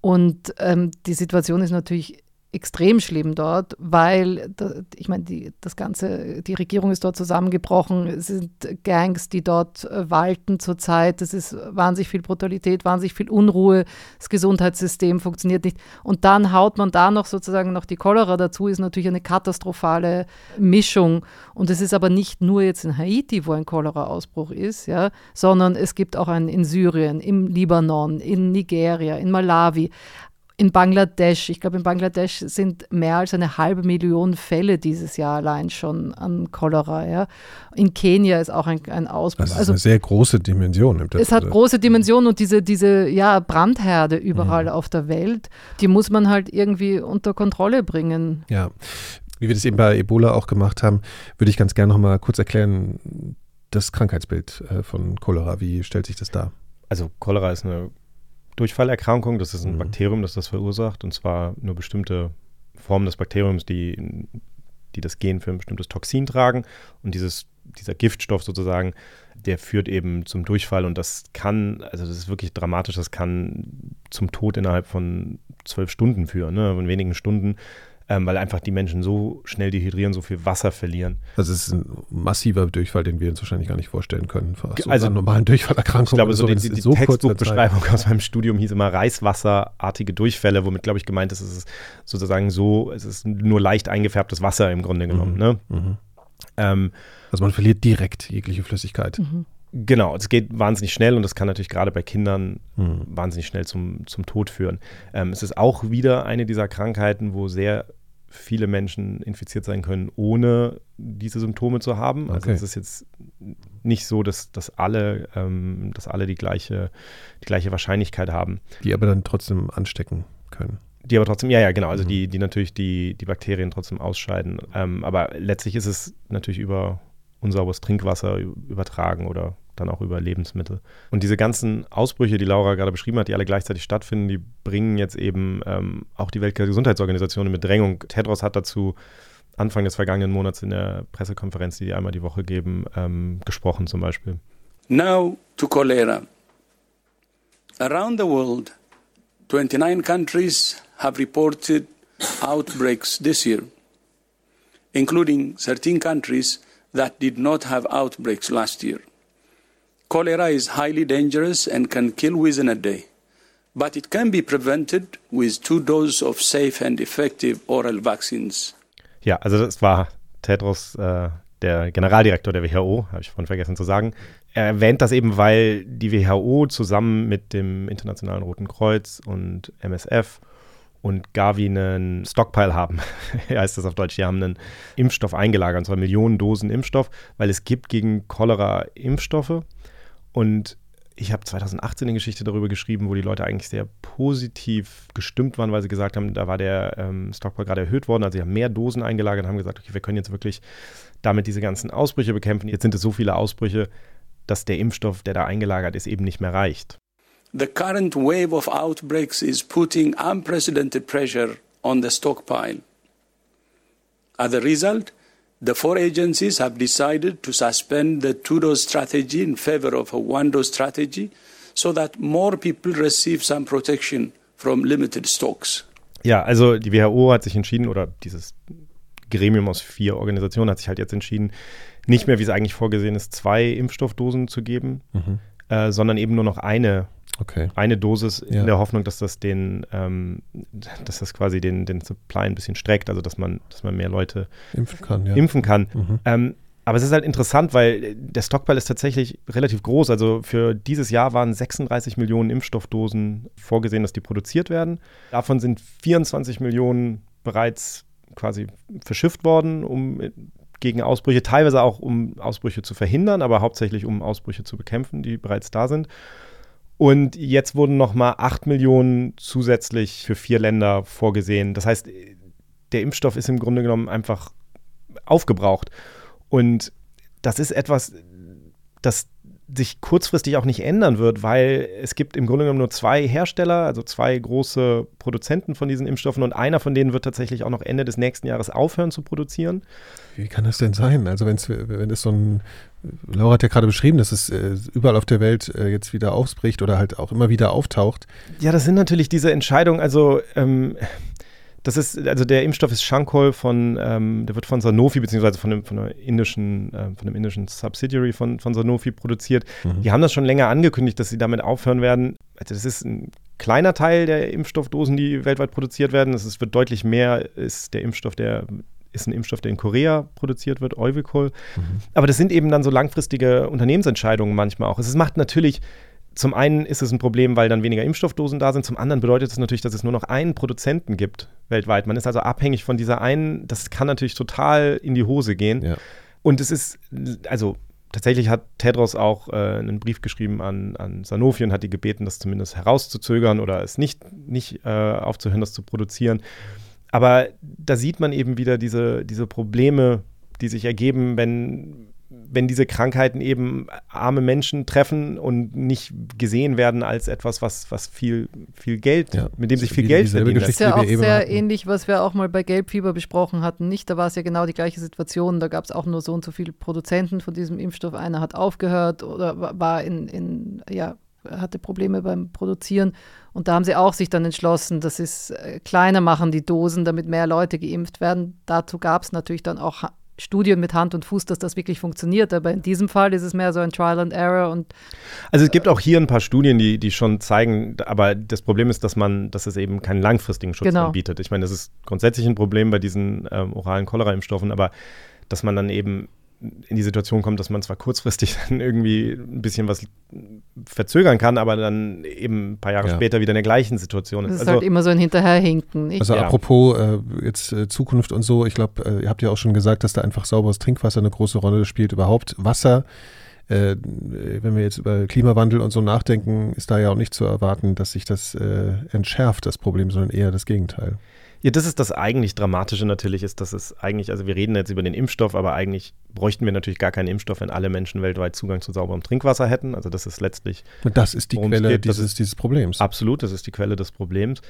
Speaker 2: Und ähm, die Situation ist natürlich extrem schlimm dort, weil ich meine, die, das ganze, die Regierung ist dort zusammengebrochen, es sind Gangs, die dort äh, walten zurzeit, es ist wahnsinnig viel Brutalität, wahnsinnig viel Unruhe, das Gesundheitssystem funktioniert nicht. Und dann haut man da noch sozusagen noch die Cholera dazu, ist natürlich eine katastrophale Mischung. Und es ist aber nicht nur jetzt in Haiti, wo ein Cholera-Ausbruch ist, ja, sondern es gibt auch einen in Syrien, im Libanon, in Nigeria, in Malawi in Bangladesch, ich glaube, in Bangladesch sind mehr als eine halbe Million Fälle dieses Jahr allein schon an Cholera. Ja. In Kenia ist auch ein, ein Ausbruch.
Speaker 1: Das ist also, eine sehr große Dimension.
Speaker 2: Es hat große Dimensionen und diese, diese ja, Brandherde überall mhm. auf der Welt, die muss man halt irgendwie unter Kontrolle bringen.
Speaker 1: Ja, wie wir das eben bei Ebola auch gemacht haben, würde ich ganz gerne noch mal kurz erklären, das Krankheitsbild äh, von Cholera. Wie stellt sich das dar?
Speaker 3: Also Cholera ist eine Durchfallerkrankung. Das ist ein mhm. Bakterium, das das verursacht. Und zwar nur bestimmte Formen des Bakteriums, die, die das Gen für ein bestimmtes Toxin tragen. Und dieses, dieser Giftstoff sozusagen, der führt eben zum Durchfall. Und das kann, also das ist wirklich dramatisch, das kann zum Tod innerhalb von zwölf Stunden führen, ne? in wenigen Stunden ähm, weil einfach die Menschen so schnell dehydrieren, so viel Wasser verlieren.
Speaker 1: Also es ist ein massiver Durchfall, den wir uns wahrscheinlich gar nicht vorstellen können. So also normalen Durchfallerkrankungen.
Speaker 3: Ich glaube, so, die, die, die so Textbuchbeschreibung aus meinem Studium hieß immer Reiswasserartige Durchfälle, womit, glaube ich, gemeint ist, es ist sozusagen so, es ist nur leicht eingefärbtes Wasser im Grunde genommen. Mhm. Ne? Mhm.
Speaker 1: Ähm, also man verliert direkt jegliche Flüssigkeit. Mhm.
Speaker 3: Genau, es geht wahnsinnig schnell und das kann natürlich gerade bei Kindern hm. wahnsinnig schnell zum, zum Tod führen. Ähm, es ist auch wieder eine dieser Krankheiten, wo sehr viele Menschen infiziert sein können, ohne diese Symptome zu haben. Also es ist jetzt nicht so, dass, dass, alle, ähm, dass alle die gleiche, die gleiche Wahrscheinlichkeit haben.
Speaker 1: Die aber dann trotzdem anstecken können.
Speaker 3: Die aber trotzdem, ja, ja, genau, also mhm. die, die natürlich die, die Bakterien trotzdem ausscheiden. Ähm, aber letztlich ist es natürlich über unsauberes Trinkwasser übertragen oder dann auch über Lebensmittel. Und diese ganzen Ausbrüche, die Laura gerade beschrieben hat, die alle gleichzeitig stattfinden, die bringen jetzt eben ähm, auch die Weltgesundheitsorganisation in Bedrängung. Tedros hat dazu Anfang des vergangenen Monats in der Pressekonferenz, die die einmal die Woche geben, ähm, gesprochen zum Beispiel.
Speaker 4: Now to cholera. Around the world, 29 countries have reported outbreaks this year, including 13 countries that did not have outbreaks last year. Cholera is highly dangerous and can kill within a day, but it can be prevented with two doses of safe and effective oral vaccines.
Speaker 3: Ja, also das war Tedros, äh, der Generaldirektor der WHO, habe ich vorhin vergessen zu sagen. Er erwähnt das eben, weil die WHO zusammen mit dem Internationalen Roten Kreuz und MSF und Gavi einen Stockpile haben, [LAUGHS] heißt das auf Deutsch. Die haben einen Impfstoff eingelagert, und zwar Millionen Dosen Impfstoff, weil es gibt gegen Cholera Impfstoffe und ich habe 2018 eine Geschichte darüber geschrieben, wo die Leute eigentlich sehr positiv gestimmt waren, weil sie gesagt haben, da war der ähm, Stockpile gerade erhöht worden. Also sie haben mehr Dosen eingelagert und haben gesagt, okay, wir können jetzt wirklich damit diese ganzen Ausbrüche bekämpfen. Jetzt sind es so viele Ausbrüche, dass der Impfstoff, der da eingelagert ist, eben nicht mehr reicht.
Speaker 4: The current wave of outbreaks is putting unprecedented pressure on the stockpile. As a result, The four agencies have decided to suspend the two-dose strategy in favor of a one-dose strategy so that more people receive some protection from limited stocks.
Speaker 3: Ja, also die WHO hat sich entschieden, oder dieses Gremium aus vier Organisationen hat sich halt jetzt entschieden, nicht mehr, wie es eigentlich vorgesehen ist, zwei Impfstoffdosen zu geben, mhm. äh, sondern eben nur noch eine
Speaker 1: Okay.
Speaker 3: Eine Dosis in ja. der Hoffnung, dass das den, ähm, dass das quasi den, den Supply ein bisschen streckt, also dass man, dass man mehr Leute
Speaker 1: impfen kann. Ja.
Speaker 3: Impfen kann. Mhm. Ähm, aber es ist halt interessant, weil der Stockpile ist tatsächlich relativ groß. Also für dieses Jahr waren 36 Millionen Impfstoffdosen vorgesehen, dass die produziert werden. Davon sind 24 Millionen bereits quasi verschifft worden, um gegen Ausbrüche, teilweise auch um Ausbrüche zu verhindern, aber hauptsächlich um Ausbrüche zu bekämpfen, die bereits da sind. Und jetzt wurden nochmal 8 Millionen zusätzlich für vier Länder vorgesehen. Das heißt, der Impfstoff ist im Grunde genommen einfach aufgebraucht. Und das ist etwas, das sich kurzfristig auch nicht ändern wird, weil es gibt im Grunde genommen nur zwei Hersteller, also zwei große Produzenten von diesen Impfstoffen und einer von denen wird tatsächlich auch noch Ende des nächsten Jahres aufhören zu produzieren.
Speaker 1: Wie kann das denn sein? Also wenn's, wenn es so ein, Laura hat ja gerade beschrieben, dass es äh, überall auf der Welt äh, jetzt wieder ausbricht oder halt auch immer wieder auftaucht.
Speaker 3: Ja, das sind natürlich diese Entscheidungen, also ähm, Das ist, also der Impfstoff ist Shankol von, ähm, der wird von Sanofi, beziehungsweise von einem, von einer indischen, äh, von einem indischen Subsidiary von, von Sanofi produziert. Mhm. Die haben das schon länger angekündigt, dass sie damit aufhören werden. Also das ist ein kleiner Teil der Impfstoffdosen, die weltweit produziert werden. Es wird deutlich mehr, ist der Impfstoff, der ist ein Impfstoff, der in Korea produziert wird, Euvicol. Mhm. Aber das sind eben dann so langfristige Unternehmensentscheidungen manchmal auch. Es macht natürlich zum einen ist es ein Problem, weil dann weniger Impfstoffdosen da sind. Zum anderen bedeutet es natürlich, dass es nur noch einen Produzenten gibt weltweit. Man ist also abhängig von dieser einen. Das kann natürlich total in die Hose gehen. Ja. Und es ist, also tatsächlich hat Tedros auch äh, einen Brief geschrieben an, an Sanofi und hat die gebeten, das zumindest herauszuzögern oder es nicht, nicht äh, aufzuhören, das zu produzieren. Aber da sieht man eben wieder diese, diese Probleme, die sich ergeben, wenn wenn diese Krankheiten eben arme Menschen treffen und nicht gesehen werden als etwas, was, was viel, viel Geld, ja. mit dem sich viel Geld verdient.
Speaker 2: Das ist ja auch sehr hatten. ähnlich, was wir auch mal bei Gelbfieber besprochen hatten. Nicht, da war es ja genau die gleiche Situation. Da gab es auch nur so und so viele Produzenten von diesem Impfstoff. Einer hat aufgehört oder war in, in ja, hatte Probleme beim Produzieren. Und da haben sie auch sich dann entschlossen, dass sie es äh, kleiner machen, die Dosen, damit mehr Leute geimpft werden. Dazu gab es natürlich dann auch Studien mit Hand und Fuß, dass das wirklich funktioniert. Aber in diesem Fall ist es mehr so ein Trial and Error und
Speaker 3: also es gibt auch hier ein paar Studien, die, die schon zeigen, aber das Problem ist, dass man, dass es eben keinen langfristigen Schutz genau. anbietet. Ich meine, das ist grundsätzlich ein Problem bei diesen ähm, oralen Cholera-Impfstoffen, aber dass man dann eben in die Situation kommt, dass man zwar kurzfristig [LAUGHS] dann irgendwie ein bisschen was verzögern kann, aber dann eben ein paar Jahre ja. später wieder in der gleichen Situation
Speaker 2: ist. Das ist also, halt immer so ein Hinterherhinken.
Speaker 1: Nicht? Also ja. apropos äh, jetzt äh, Zukunft und so, ich glaube, äh, ihr habt ja auch schon gesagt, dass da einfach sauberes Trinkwasser eine große Rolle spielt. Überhaupt Wasser, äh, wenn wir jetzt über Klimawandel und so nachdenken, ist da ja auch nicht zu erwarten, dass sich das äh, entschärft, das Problem, sondern eher das Gegenteil.
Speaker 3: Ja, das ist das eigentlich Dramatische natürlich, ist, dass es eigentlich, also wir reden jetzt über den Impfstoff, aber eigentlich bräuchten wir natürlich gar keinen Impfstoff, wenn alle Menschen weltweit Zugang zu sauberem Trinkwasser hätten. Also das ist letztlich.
Speaker 1: Und das ist die Quelle dieses, dieses Problems.
Speaker 3: Absolut, das ist die Quelle des Problems.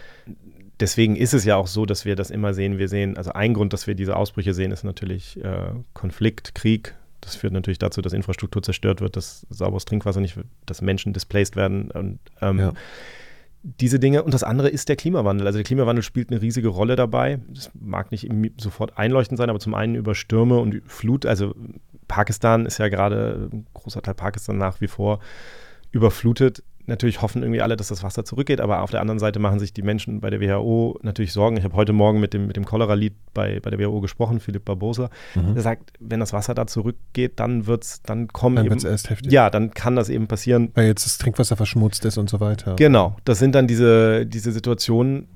Speaker 3: Deswegen ist es ja auch so, dass wir das immer sehen. Wir sehen, also ein Grund, dass wir diese Ausbrüche sehen, ist natürlich äh, Konflikt, Krieg, das führt natürlich dazu, dass Infrastruktur zerstört wird, dass sauberes Trinkwasser nicht, dass Menschen displaced werden. Und ähm, ja diese Dinge. Und das andere ist der Klimawandel. Also der Klimawandel spielt eine riesige Rolle dabei. Das mag nicht sofort einleuchtend sein, aber zum einen über Stürme und Flut. Also Pakistan ist ja gerade, ein großer Teil Pakistan nach wie vor überflutet natürlich hoffen irgendwie alle, dass das Wasser zurückgeht, aber auf der anderen Seite machen sich die Menschen bei der WHO natürlich Sorgen. Ich habe heute Morgen mit dem, mit dem Cholera-Lied bei, bei der WHO gesprochen, Philipp Barbosa. Mhm. Der sagt, wenn das Wasser da zurückgeht, dann wird's, dann kommen
Speaker 1: dann eben. erst heftig.
Speaker 3: Ja, dann kann das eben passieren.
Speaker 1: Weil jetzt das Trinkwasser verschmutzt ist und so weiter.
Speaker 3: Genau, das sind dann diese, diese Situationen,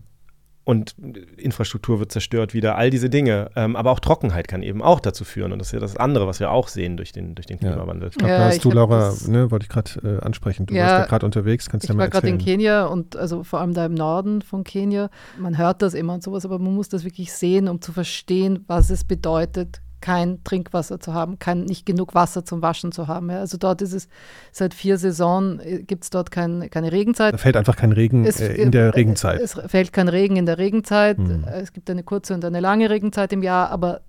Speaker 3: und Infrastruktur wird zerstört wieder, all diese Dinge. Ähm, aber auch Trockenheit kann eben auch dazu führen. Und das ist ja das andere, was wir auch sehen durch den, durch den Klimawandel.
Speaker 1: Ja. Ich glaube, ja, da hast du, Laura, ne, wollte ich gerade äh, ansprechen. Du ja, warst ja gerade unterwegs, kannst du ja mal erzählen.
Speaker 2: Ich war gerade in Kenia und also vor allem da im Norden von Kenia. Man hört das immer und sowas, aber man muss das wirklich sehen, um zu verstehen, was es bedeutet, kein Trinkwasser zu haben, kein, nicht genug Wasser zum Waschen zu haben. Ja. Also dort ist es seit vier Saisonen äh, gibt es dort kein, keine Regenzeit.
Speaker 1: Da fällt einfach kein Regen es, äh, in der Regenzeit.
Speaker 2: Es, es, fällt kein Regen in der Regenzeit. Hm. Es gibt eine kurze und eine lange Regenzeit im Jahr, aber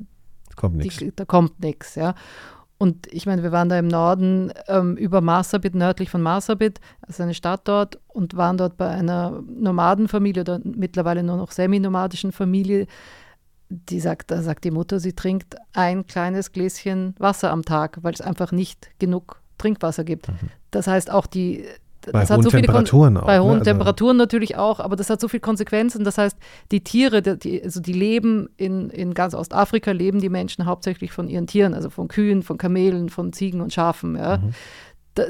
Speaker 1: kommt
Speaker 2: die, da kommt nichts. Ja. Und ich meine, wir waren da im Norden ähm, über Marsabit, nördlich von Marsabit, also eine Stadt dort, und waren dort bei einer Nomadenfamilie oder mittlerweile nur noch semi-nomadischen Familie, die sagt, da sagt die Mutter, sie trinkt ein kleines Gläschen Wasser am Tag, weil es einfach nicht genug Trinkwasser gibt. Mhm. Das heißt auch die
Speaker 1: bei hohen so Temperaturen auch.
Speaker 2: Bei hohen ne? also Temperaturen natürlich auch, aber das hat so viele Konsequenzen. Das heißt, die Tiere, die, also die leben in, in ganz Ostafrika, leben die Menschen hauptsächlich von ihren Tieren, also von Kühen, von Kamelen, von Ziegen und Schafen. Ja. Mhm. Da,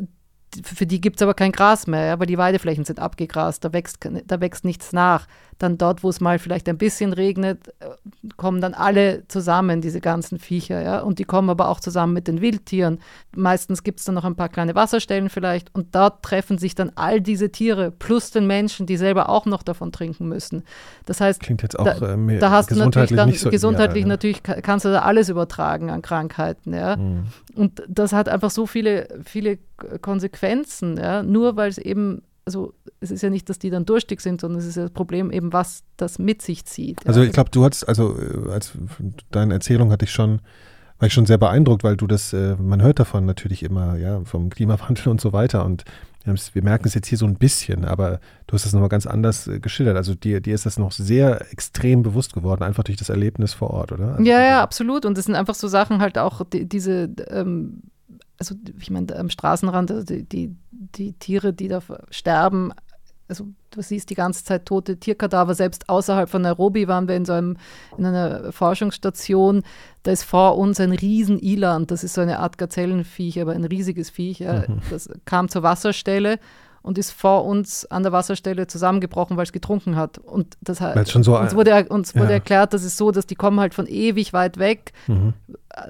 Speaker 2: für die gibt es aber kein Gras mehr, ja, weil die Weideflächen sind abgegrast, da wächst, da wächst nichts nach. Dann dort, wo es mal vielleicht ein bisschen regnet, äh, kommen dann alle zusammen, diese ganzen Viecher, ja, und die kommen aber auch zusammen mit den Wildtieren. Meistens gibt es dann noch ein paar kleine Wasserstellen vielleicht und dort treffen sich dann all diese Tiere plus den Menschen, die selber auch noch davon trinken müssen. Das heißt,
Speaker 1: Klingt jetzt auch da,
Speaker 2: äh, da hast du natürlich dann so gesundheitlich ideal, natürlich kannst du da alles übertragen an Krankheiten, ja. Mhm. Und das hat einfach so viele, viele Konsequenzen, ja, nur weil es eben also es ist ja nicht, dass die dann durstig sind, sondern es ist ja das Problem eben, was das mit sich zieht.
Speaker 1: Also ich glaube, du hast, also äh, als deine Erzählung hatte ich schon, war ich schon sehr beeindruckt, weil du das, äh, man hört davon natürlich immer, ja, vom Klimawandel und so weiter und wir merken es jetzt hier so ein bisschen, aber du hast das nochmal ganz anders äh, geschildert. Also dir, dir ist das noch sehr extrem bewusst geworden, einfach durch das Erlebnis vor Ort, oder? Also
Speaker 2: ja, ja, absolut. Und das sind einfach so Sachen halt auch, die, diese, ähm, also ich meine, am Straßenrand, also die, die, die Tiere, die da sterben, also du siehst die ganze Zeit tote Tierkadaver, selbst außerhalb von Nairobi waren wir in so einem, in einer Forschungsstation, da ist vor uns ein riesen Iland, das ist so eine Art Gazellenviech, aber ein riesiges Viech, mhm. das kam zur Wasserstelle und ist vor uns an der Wasserstelle zusammengebrochen, weil es getrunken hat. Und das
Speaker 1: heißt, schon so
Speaker 2: uns wurde, uns wurde ja. erklärt, das ist so, dass die kommen halt von ewig weit weg, mhm.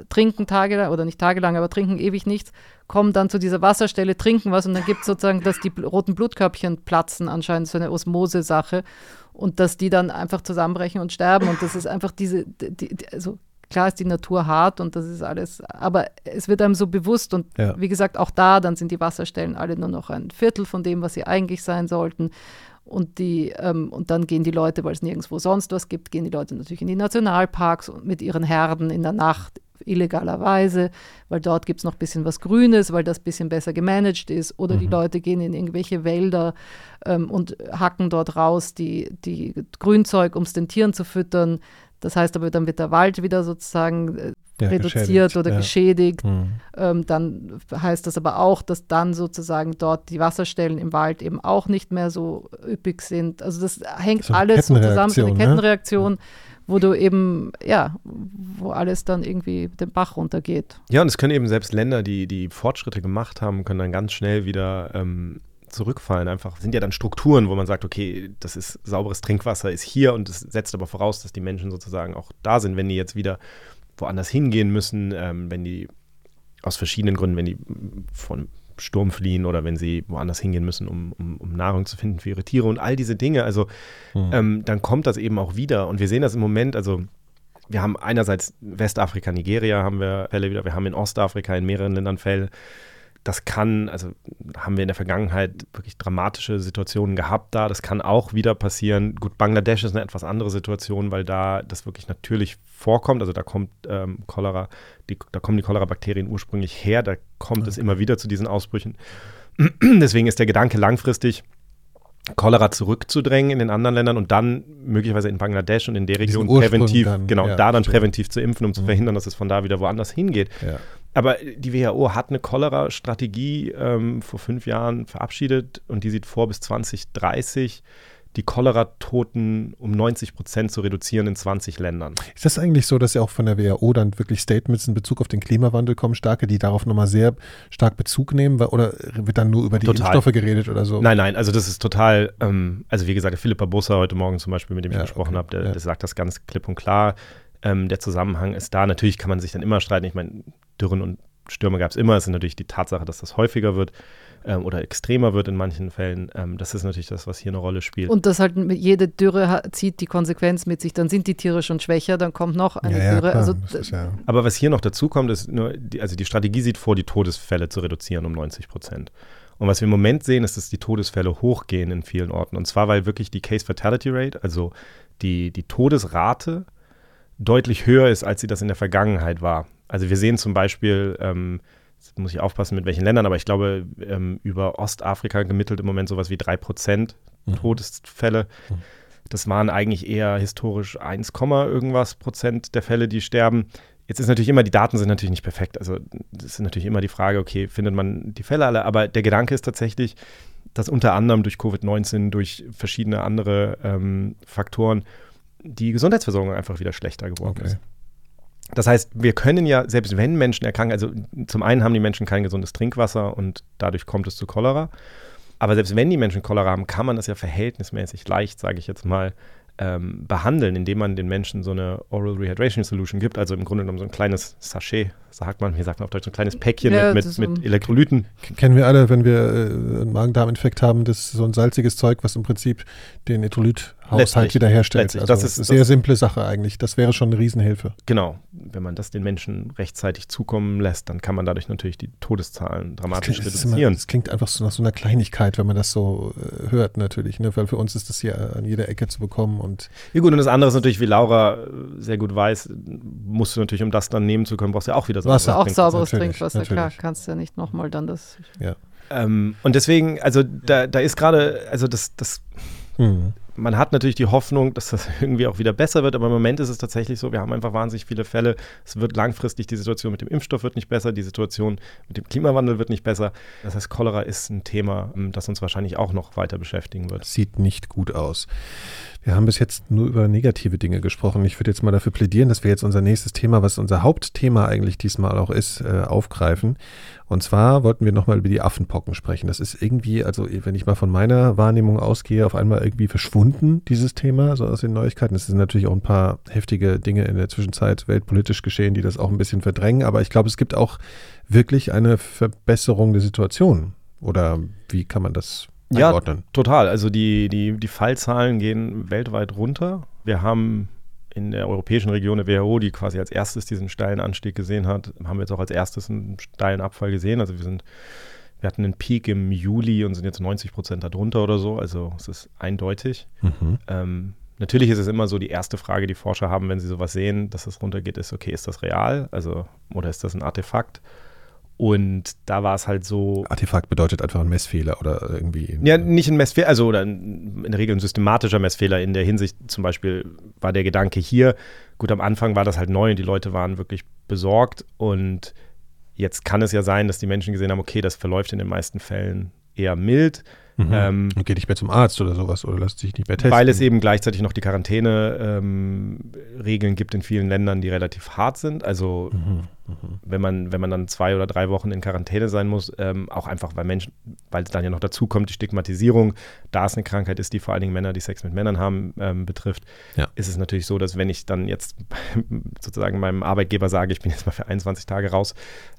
Speaker 2: trinken tagelang, oder nicht tagelang, aber trinken ewig nichts, kommen dann zu dieser Wasserstelle, trinken was und dann gibt es sozusagen, dass die roten Blutkörbchen platzen, anscheinend so eine Osmose-Sache. Und dass die dann einfach zusammenbrechen und sterben. Und das ist einfach diese, die, die, also klar ist die Natur hart und das ist alles, aber es wird einem so bewusst und ja. wie gesagt, auch da, dann sind die Wasserstellen alle nur noch ein Viertel von dem, was sie eigentlich sein sollten. Und, die, ähm, und dann gehen die Leute, weil es nirgendwo sonst was gibt, gehen die Leute natürlich in die Nationalparks und mit ihren Herden in der Nacht illegalerweise, weil dort gibt es noch ein bisschen was Grünes, weil das ein bisschen besser gemanagt ist. Oder mhm. die Leute gehen in irgendwelche Wälder ähm, und hacken dort raus die, die Grünzeug, um es den Tieren zu füttern. Das heißt aber, dann wird der Wald wieder sozusagen äh, ja, reduziert oder ja. geschädigt. Mhm. Ähm, dann heißt das aber auch, dass dann sozusagen dort die Wasserstellen im Wald eben auch nicht mehr so üppig sind. Also das hängt so alles so zusammen, so eine Kettenreaktion. Ne? wo du eben, ja, wo alles dann irgendwie den Bach runtergeht.
Speaker 3: Ja, und es können eben selbst Länder, die, die Fortschritte gemacht haben, können dann ganz schnell wieder ähm, zurückfallen. Einfach sind ja dann Strukturen, wo man sagt, okay, das ist sauberes Trinkwasser, ist hier und es setzt aber voraus, dass die Menschen sozusagen auch da sind, wenn die jetzt wieder woanders hingehen müssen, ähm, wenn die aus verschiedenen Gründen, wenn die von Sturm fliehen oder wenn sie woanders hingehen müssen, um, um, um Nahrung zu finden für ihre Tiere und all diese Dinge. Also mhm. ähm, dann kommt das eben auch wieder. Und wir sehen das im Moment, also wir haben einerseits Westafrika, Nigeria haben wir Fälle wieder, wir haben in Ostafrika in mehreren Ländern Fälle das kann, also haben wir in der Vergangenheit wirklich dramatische Situationen gehabt da. Das kann auch wieder passieren. Gut, Bangladesch ist eine etwas andere Situation, weil da das wirklich natürlich vorkommt. Also da kommt ähm, Cholera, die, da kommen die Cholera-Bakterien ursprünglich her. Da kommt okay. es immer wieder zu diesen Ausbrüchen. [CLEARS THROAT] Deswegen ist der Gedanke langfristig, Cholera zurückzudrängen in den anderen Ländern und dann möglicherweise in Bangladesch und in der Region präventiv, dann, genau, ja, da dann stimmt. präventiv zu impfen, um zu mhm. verhindern, dass es von da wieder woanders hingeht. Ja. Aber die WHO hat eine Cholera-Strategie ähm, vor fünf Jahren verabschiedet und die sieht vor, bis 2030 die Cholera-Toten um 90 Prozent zu reduzieren in 20 Ländern.
Speaker 1: Ist das eigentlich so, dass ja auch von der WHO dann wirklich Statements in Bezug auf den Klimawandel kommen, starke, die darauf nochmal sehr stark Bezug nehmen? Oder wird dann nur über die total. Impfstoffe geredet oder so?
Speaker 3: Nein, nein, also das ist total, ähm, also wie gesagt, Philippa Busser heute Morgen zum Beispiel, mit dem ich ja, gesprochen okay. habe, der, ja. der, sagt das ganz klipp und klar. Ähm, der Zusammenhang ist da. Natürlich kann man sich dann immer streiten. Ich meine, Dürren und Stürme gab es immer. Es ist natürlich die Tatsache, dass das häufiger wird ähm, oder extremer wird in manchen Fällen. Ähm, das ist natürlich das, was hier eine Rolle spielt.
Speaker 2: Und dass halt jede Dürre zieht die Konsequenz mit sich. Dann sind die Tiere schon schwächer, dann kommt noch eine ja, Dürre. Ja, also,
Speaker 3: ja. Aber was hier noch dazu kommt, ist nur, die, also die Strategie sieht vor, die Todesfälle zu reduzieren um 90 Prozent. Und was wir im Moment sehen, ist, dass die Todesfälle hochgehen in vielen Orten. Und zwar, weil wirklich die Case Fatality Rate, also die, die Todesrate, deutlich höher ist, als sie das in der Vergangenheit war. Also wir sehen zum Beispiel, ähm, muss ich aufpassen mit welchen Ländern, aber ich glaube, ähm, über Ostafrika gemittelt im Moment sowas wie 3% mhm. Todesfälle. Mhm. Das waren eigentlich eher historisch 1, irgendwas Prozent der Fälle, die sterben. Jetzt ist natürlich immer, die Daten sind natürlich nicht perfekt. Also das ist natürlich immer die Frage, okay, findet man die Fälle alle? Aber der Gedanke ist tatsächlich, dass unter anderem durch Covid-19, durch verschiedene andere ähm, Faktoren die Gesundheitsversorgung einfach wieder schlechter geworden okay. ist. Das heißt, wir können ja, selbst wenn Menschen erkranken, also zum einen haben die Menschen kein gesundes Trinkwasser und dadurch kommt es zu Cholera. Aber selbst wenn die Menschen Cholera haben, kann man das ja verhältnismäßig leicht, sage ich jetzt mal, ähm, behandeln, indem man den Menschen so eine Oral Rehydration Solution gibt, also im Grunde genommen so ein kleines Sachet, sagt man, hier sagt man auf Deutsch, so ein kleines Päckchen ja, mit, mit, mit Elektrolyten.
Speaker 1: Kennen wir alle, wenn wir äh, einen Magen-Darm-Infekt haben, das ist so ein salziges Zeug, was im Prinzip den Elektrolyt Haushalt wiederherstellt. Also das ist eine sehr simple Sache eigentlich. Das wäre schon eine Riesenhilfe.
Speaker 3: Genau. Wenn man das den Menschen rechtzeitig zukommen lässt, dann kann man dadurch natürlich die Todeszahlen dramatisch das klingt, reduzieren.
Speaker 1: Das, klingt einfach so nach so einer Kleinigkeit, wenn man das so äh, hört natürlich. Ne? Weil für uns ist das hier an jeder Ecke zu bekommen. Und
Speaker 3: ja gut, und das andere ist natürlich, wie Laura äh, sehr gut weiß, musst du natürlich, um das dann nehmen zu können, brauchst du ja auch wieder
Speaker 2: sauberes Trinkwasser. Auch sauberes Trinkwasser, klar. Kannst du ja nicht nochmal dann das...
Speaker 1: Ja.
Speaker 3: Ähm, und deswegen, also da, da ist gerade, also das, das mhm man hat natürlich die Hoffnung, dass das [LAUGHS] irgendwie auch wieder besser wird, aber im Moment ist es tatsächlich so, wir haben einfach wahnsinnig viele Fälle. Es wird langfristig, die Situation mit dem Impfstoff wird nicht besser, die Situation mit dem Klimawandel wird nicht besser. Das heißt, Cholera ist ein Thema, ähm, das uns wahrscheinlich auch noch weiter beschäftigen wird.
Speaker 1: Sieht nicht gut aus. Wir haben bis jetzt nur über negative Dinge gesprochen. Ich würde jetzt mal dafür plädieren, dass wir jetzt unser nächstes Thema, was unser Hauptthema eigentlich diesmal auch ist, äh, aufgreifen. Und zwar wollten wir nochmal über die Affenpocken sprechen. Das ist irgendwie, also wenn ich mal von meiner Wahrnehmung ausgehe, auf einmal irgendwie verschwunden, dieses Thema, so aus den Neuigkeiten. Es sind natürlich auch ein paar heftige Dinge in der Zwischenzeit weltpolitisch geschehen, die das auch ein bisschen verdrängen. Aber ich glaube, es gibt auch wirklich eine Verbesserung der Situation. Oder wie kann man das einordnen?
Speaker 3: Ja, total. Also die, die, die Fallzahlen gehen weltweit runter. Wir haben in der europäischen Region der WHO, die quasi als erstes diesen steilen Anstieg gesehen hat, haben wir jetzt auch als erstes einen steilen Abfall gesehen. Also wir sind, wir hatten einen Peak im Juli und sind jetzt 90 Prozent darunter oder so. Also es ist eindeutig. Mhm. Ähm, natürlich ist es immer so die erste Frage, die Forscher haben, wenn sie sowas sehen, dass es runtergeht, ist, okay, ist das real? Also, oder ist das ein Artefakt? Und da war es halt so.
Speaker 1: Artefakt bedeutet einfach ein Messfehler oder irgendwie.
Speaker 3: Ja, nicht ein Messfehler, also oder in der Regel ein systematischer Messfehler in der Hinsicht, zum Beispiel war der Gedanke hier, gut, am Anfang war das halt neu und die Leute waren wirklich besorgt und jetzt kann es ja sein, dass die Menschen gesehen haben, okay, das verläuft in den meisten Fällen eher mild.
Speaker 1: Mhm. Ähm, und geht nicht mehr zum Arzt oder sowas oder lässt sich nicht mehr testen.
Speaker 3: Weil es eben gleichzeitig noch die Quarantäne-Regeln ähm, gibt in vielen Ländern, die relativ hart sind. Also mhm. Mhm. wenn man, wenn man dann zwei oder drei Wochen in Quarantäne sein muss, ähm, auch einfach, weil Menschen, weil es dann ja noch dazu kommt, die Stigmatisierung, da es eine Krankheit ist, die vor allen Dingen Männer, die Sex mit Männern haben, ähm, betrifft, ja. ist es natürlich so, dass wenn ich dann jetzt [LAUGHS] sozusagen meinem Arbeitgeber sage, ich bin jetzt mal für 21 Tage raus,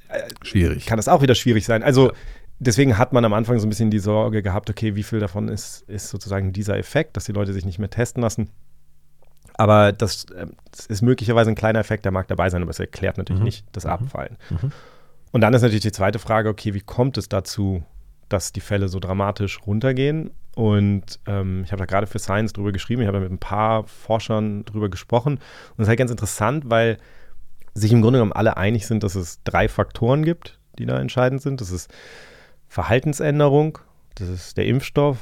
Speaker 1: äh, schwierig.
Speaker 3: Kann das auch wieder schwierig sein. Also ja deswegen hat man am Anfang so ein bisschen die Sorge gehabt, okay, wie viel davon ist, ist sozusagen dieser Effekt, dass die Leute sich nicht mehr testen lassen. Aber das, äh, das ist möglicherweise ein kleiner Effekt, der mag dabei sein, aber es erklärt natürlich mhm. nicht das mhm. Abfallen. Mhm. Und dann ist natürlich die zweite Frage, okay, wie kommt es dazu, dass die Fälle so dramatisch runtergehen? Und ähm, ich habe da gerade für Science drüber geschrieben, ich habe mit ein paar Forschern drüber gesprochen. Und das ist halt ganz interessant, weil sich im Grunde genommen alle einig sind, dass es drei Faktoren gibt, die da entscheidend sind. Das ist Verhaltensänderung, das ist der Impfstoff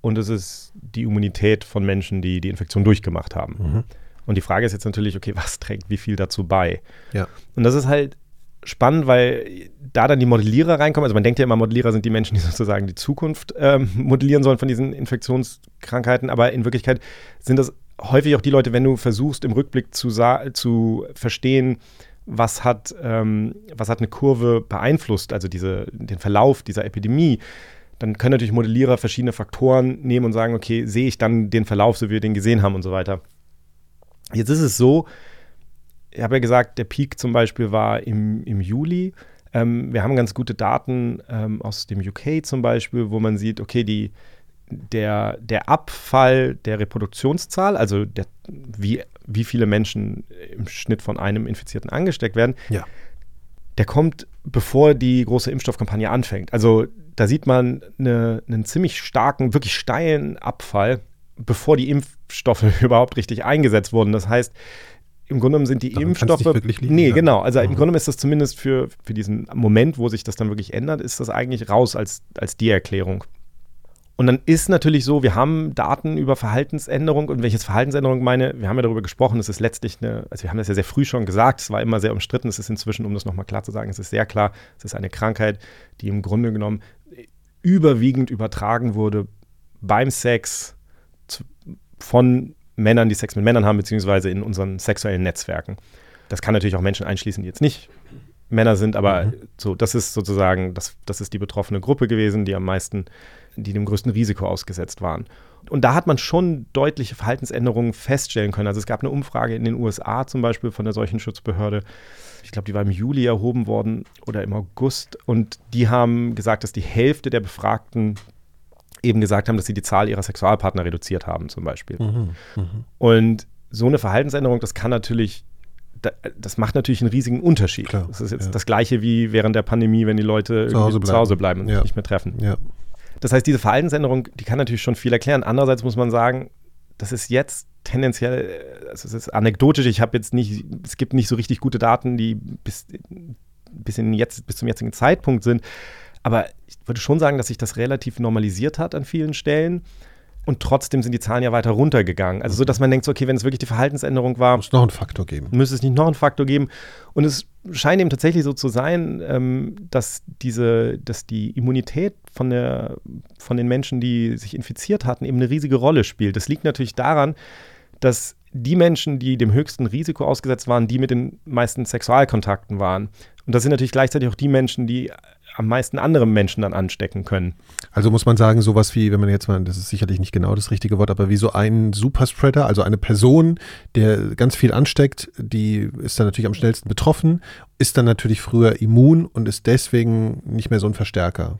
Speaker 3: und es ist die Immunität von Menschen, die die Infektion durchgemacht haben. Mhm. Und die Frage ist jetzt natürlich, okay, was trägt wie viel dazu bei?
Speaker 1: Ja.
Speaker 3: Und das ist halt spannend, weil da dann die Modellierer reinkommen. Also man denkt ja immer, Modellierer sind die Menschen, die [LAUGHS] sozusagen die Zukunft ähm, modellieren sollen von diesen Infektionskrankheiten. Aber in Wirklichkeit sind das häufig auch die Leute, wenn du versuchst, im Rückblick zu, zu verstehen, was hat, ähm, was hat eine Kurve beeinflusst, also diese, den Verlauf dieser Epidemie, dann können natürlich Modellierer verschiedene Faktoren nehmen und sagen, okay, sehe ich dann den Verlauf, so wie wir den gesehen haben und so weiter. Jetzt ist es so, ich habe ja gesagt, der Peak zum Beispiel war im, im Juli. Ähm, wir haben ganz gute Daten ähm, aus dem UK zum Beispiel, wo man sieht, okay, die, der, der Abfall der Reproduktionszahl, also der, wie, wie viele Menschen im Schnitt von einem Infizierten angesteckt werden,
Speaker 1: ja.
Speaker 3: der kommt, bevor die große Impfstoffkampagne anfängt. Also da sieht man eine, einen ziemlich starken, wirklich steilen Abfall, bevor die Impfstoffe [LAUGHS] überhaupt richtig eingesetzt wurden. Das heißt, im Grunde genommen sind die Daran Impfstoffe.
Speaker 1: Liegen,
Speaker 3: nee, ja. genau. Also mhm. im Grunde genommen ist das zumindest für, für diesen Moment, wo sich das dann wirklich ändert, ist das eigentlich raus als, als die Erklärung. Und dann ist natürlich so, wir haben Daten über Verhaltensänderung und welches Verhaltensänderung meine, wir haben ja darüber gesprochen, es ist letztlich eine, also wir haben das ja sehr früh schon gesagt, es war immer sehr umstritten, es ist inzwischen, um das nochmal klar zu sagen, es ist sehr klar, es ist eine Krankheit, die im Grunde genommen überwiegend übertragen wurde beim Sex zu, von Männern, die Sex mit Männern haben, beziehungsweise in unseren sexuellen Netzwerken. Das kann natürlich auch Menschen einschließen, die jetzt nicht Männer sind, aber mhm. so, das ist sozusagen, das, das ist die betroffene Gruppe gewesen, die am meisten die dem größten Risiko ausgesetzt waren. Und da hat man schon deutliche Verhaltensänderungen feststellen können. Also es gab eine Umfrage in den USA zum Beispiel von der Seuchenschutzbehörde. Ich glaube, die war im Juli erhoben worden oder im August. Und die haben gesagt, dass die Hälfte der Befragten eben gesagt haben, dass sie die Zahl ihrer Sexualpartner reduziert haben, zum Beispiel. Mhm, mh. Und so eine Verhaltensänderung, das kann natürlich das macht natürlich einen riesigen Unterschied. Klar, das ist jetzt ja. das Gleiche wie während der Pandemie, wenn die Leute
Speaker 1: zu Hause bleiben,
Speaker 3: zu Hause bleiben und ja. sich nicht mehr treffen.
Speaker 1: Ja.
Speaker 3: Das heißt, diese Verhaltensänderung, die kann natürlich schon viel erklären. Andererseits muss man sagen, das ist jetzt tendenziell, also es ist anekdotisch, ich habe jetzt nicht, es gibt nicht so richtig gute Daten, die bis, bis, in jetzt, bis zum jetzigen Zeitpunkt sind. Aber ich würde schon sagen, dass sich das relativ normalisiert hat an vielen Stellen. Und trotzdem sind die Zahlen ja weiter runtergegangen. Also so, dass man denkt, so, okay, wenn es wirklich die Verhaltensänderung war,
Speaker 1: muss es noch einen Faktor geben.
Speaker 3: Müsste es nicht noch einen Faktor geben. Und es scheint eben tatsächlich so zu sein, ähm, dass diese, dass die Immunität von, der, von den Menschen, die sich infiziert hatten, eben eine riesige Rolle spielt. Das liegt natürlich daran, dass die Menschen, die dem höchsten Risiko ausgesetzt waren, die mit den meisten Sexualkontakten waren. Und das sind natürlich gleichzeitig auch die Menschen, die am meisten andere Menschen dann anstecken können.
Speaker 1: Also muss man sagen, sowas wie, wenn man jetzt mal, das ist sicherlich nicht genau das richtige Wort, aber wie so ein Superspreader, also eine Person, der ganz viel ansteckt, die ist dann natürlich am schnellsten betroffen, ist dann natürlich früher immun und ist deswegen nicht mehr so ein Verstärker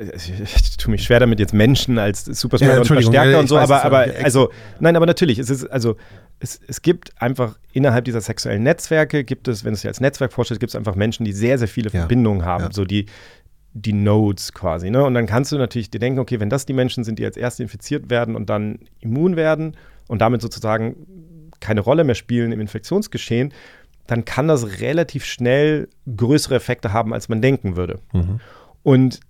Speaker 3: ich tue mich schwer damit, jetzt Menschen als Superspreader ja, und Verstärker und so, aber, aber also, nein, aber natürlich, es ist, also, es, es gibt einfach innerhalb dieser sexuellen Netzwerke, gibt es, wenn es sich als Netzwerk vorstellt, gibt es einfach Menschen, die sehr, sehr viele ja. Verbindungen haben, ja. so die, die Nodes quasi. Ne? Und dann kannst du natürlich dir denken, okay, wenn das die Menschen sind, die als erste infiziert werden und dann immun werden und damit sozusagen keine Rolle mehr spielen im Infektionsgeschehen, dann kann das relativ schnell größere Effekte haben, als man denken würde. Mhm. Und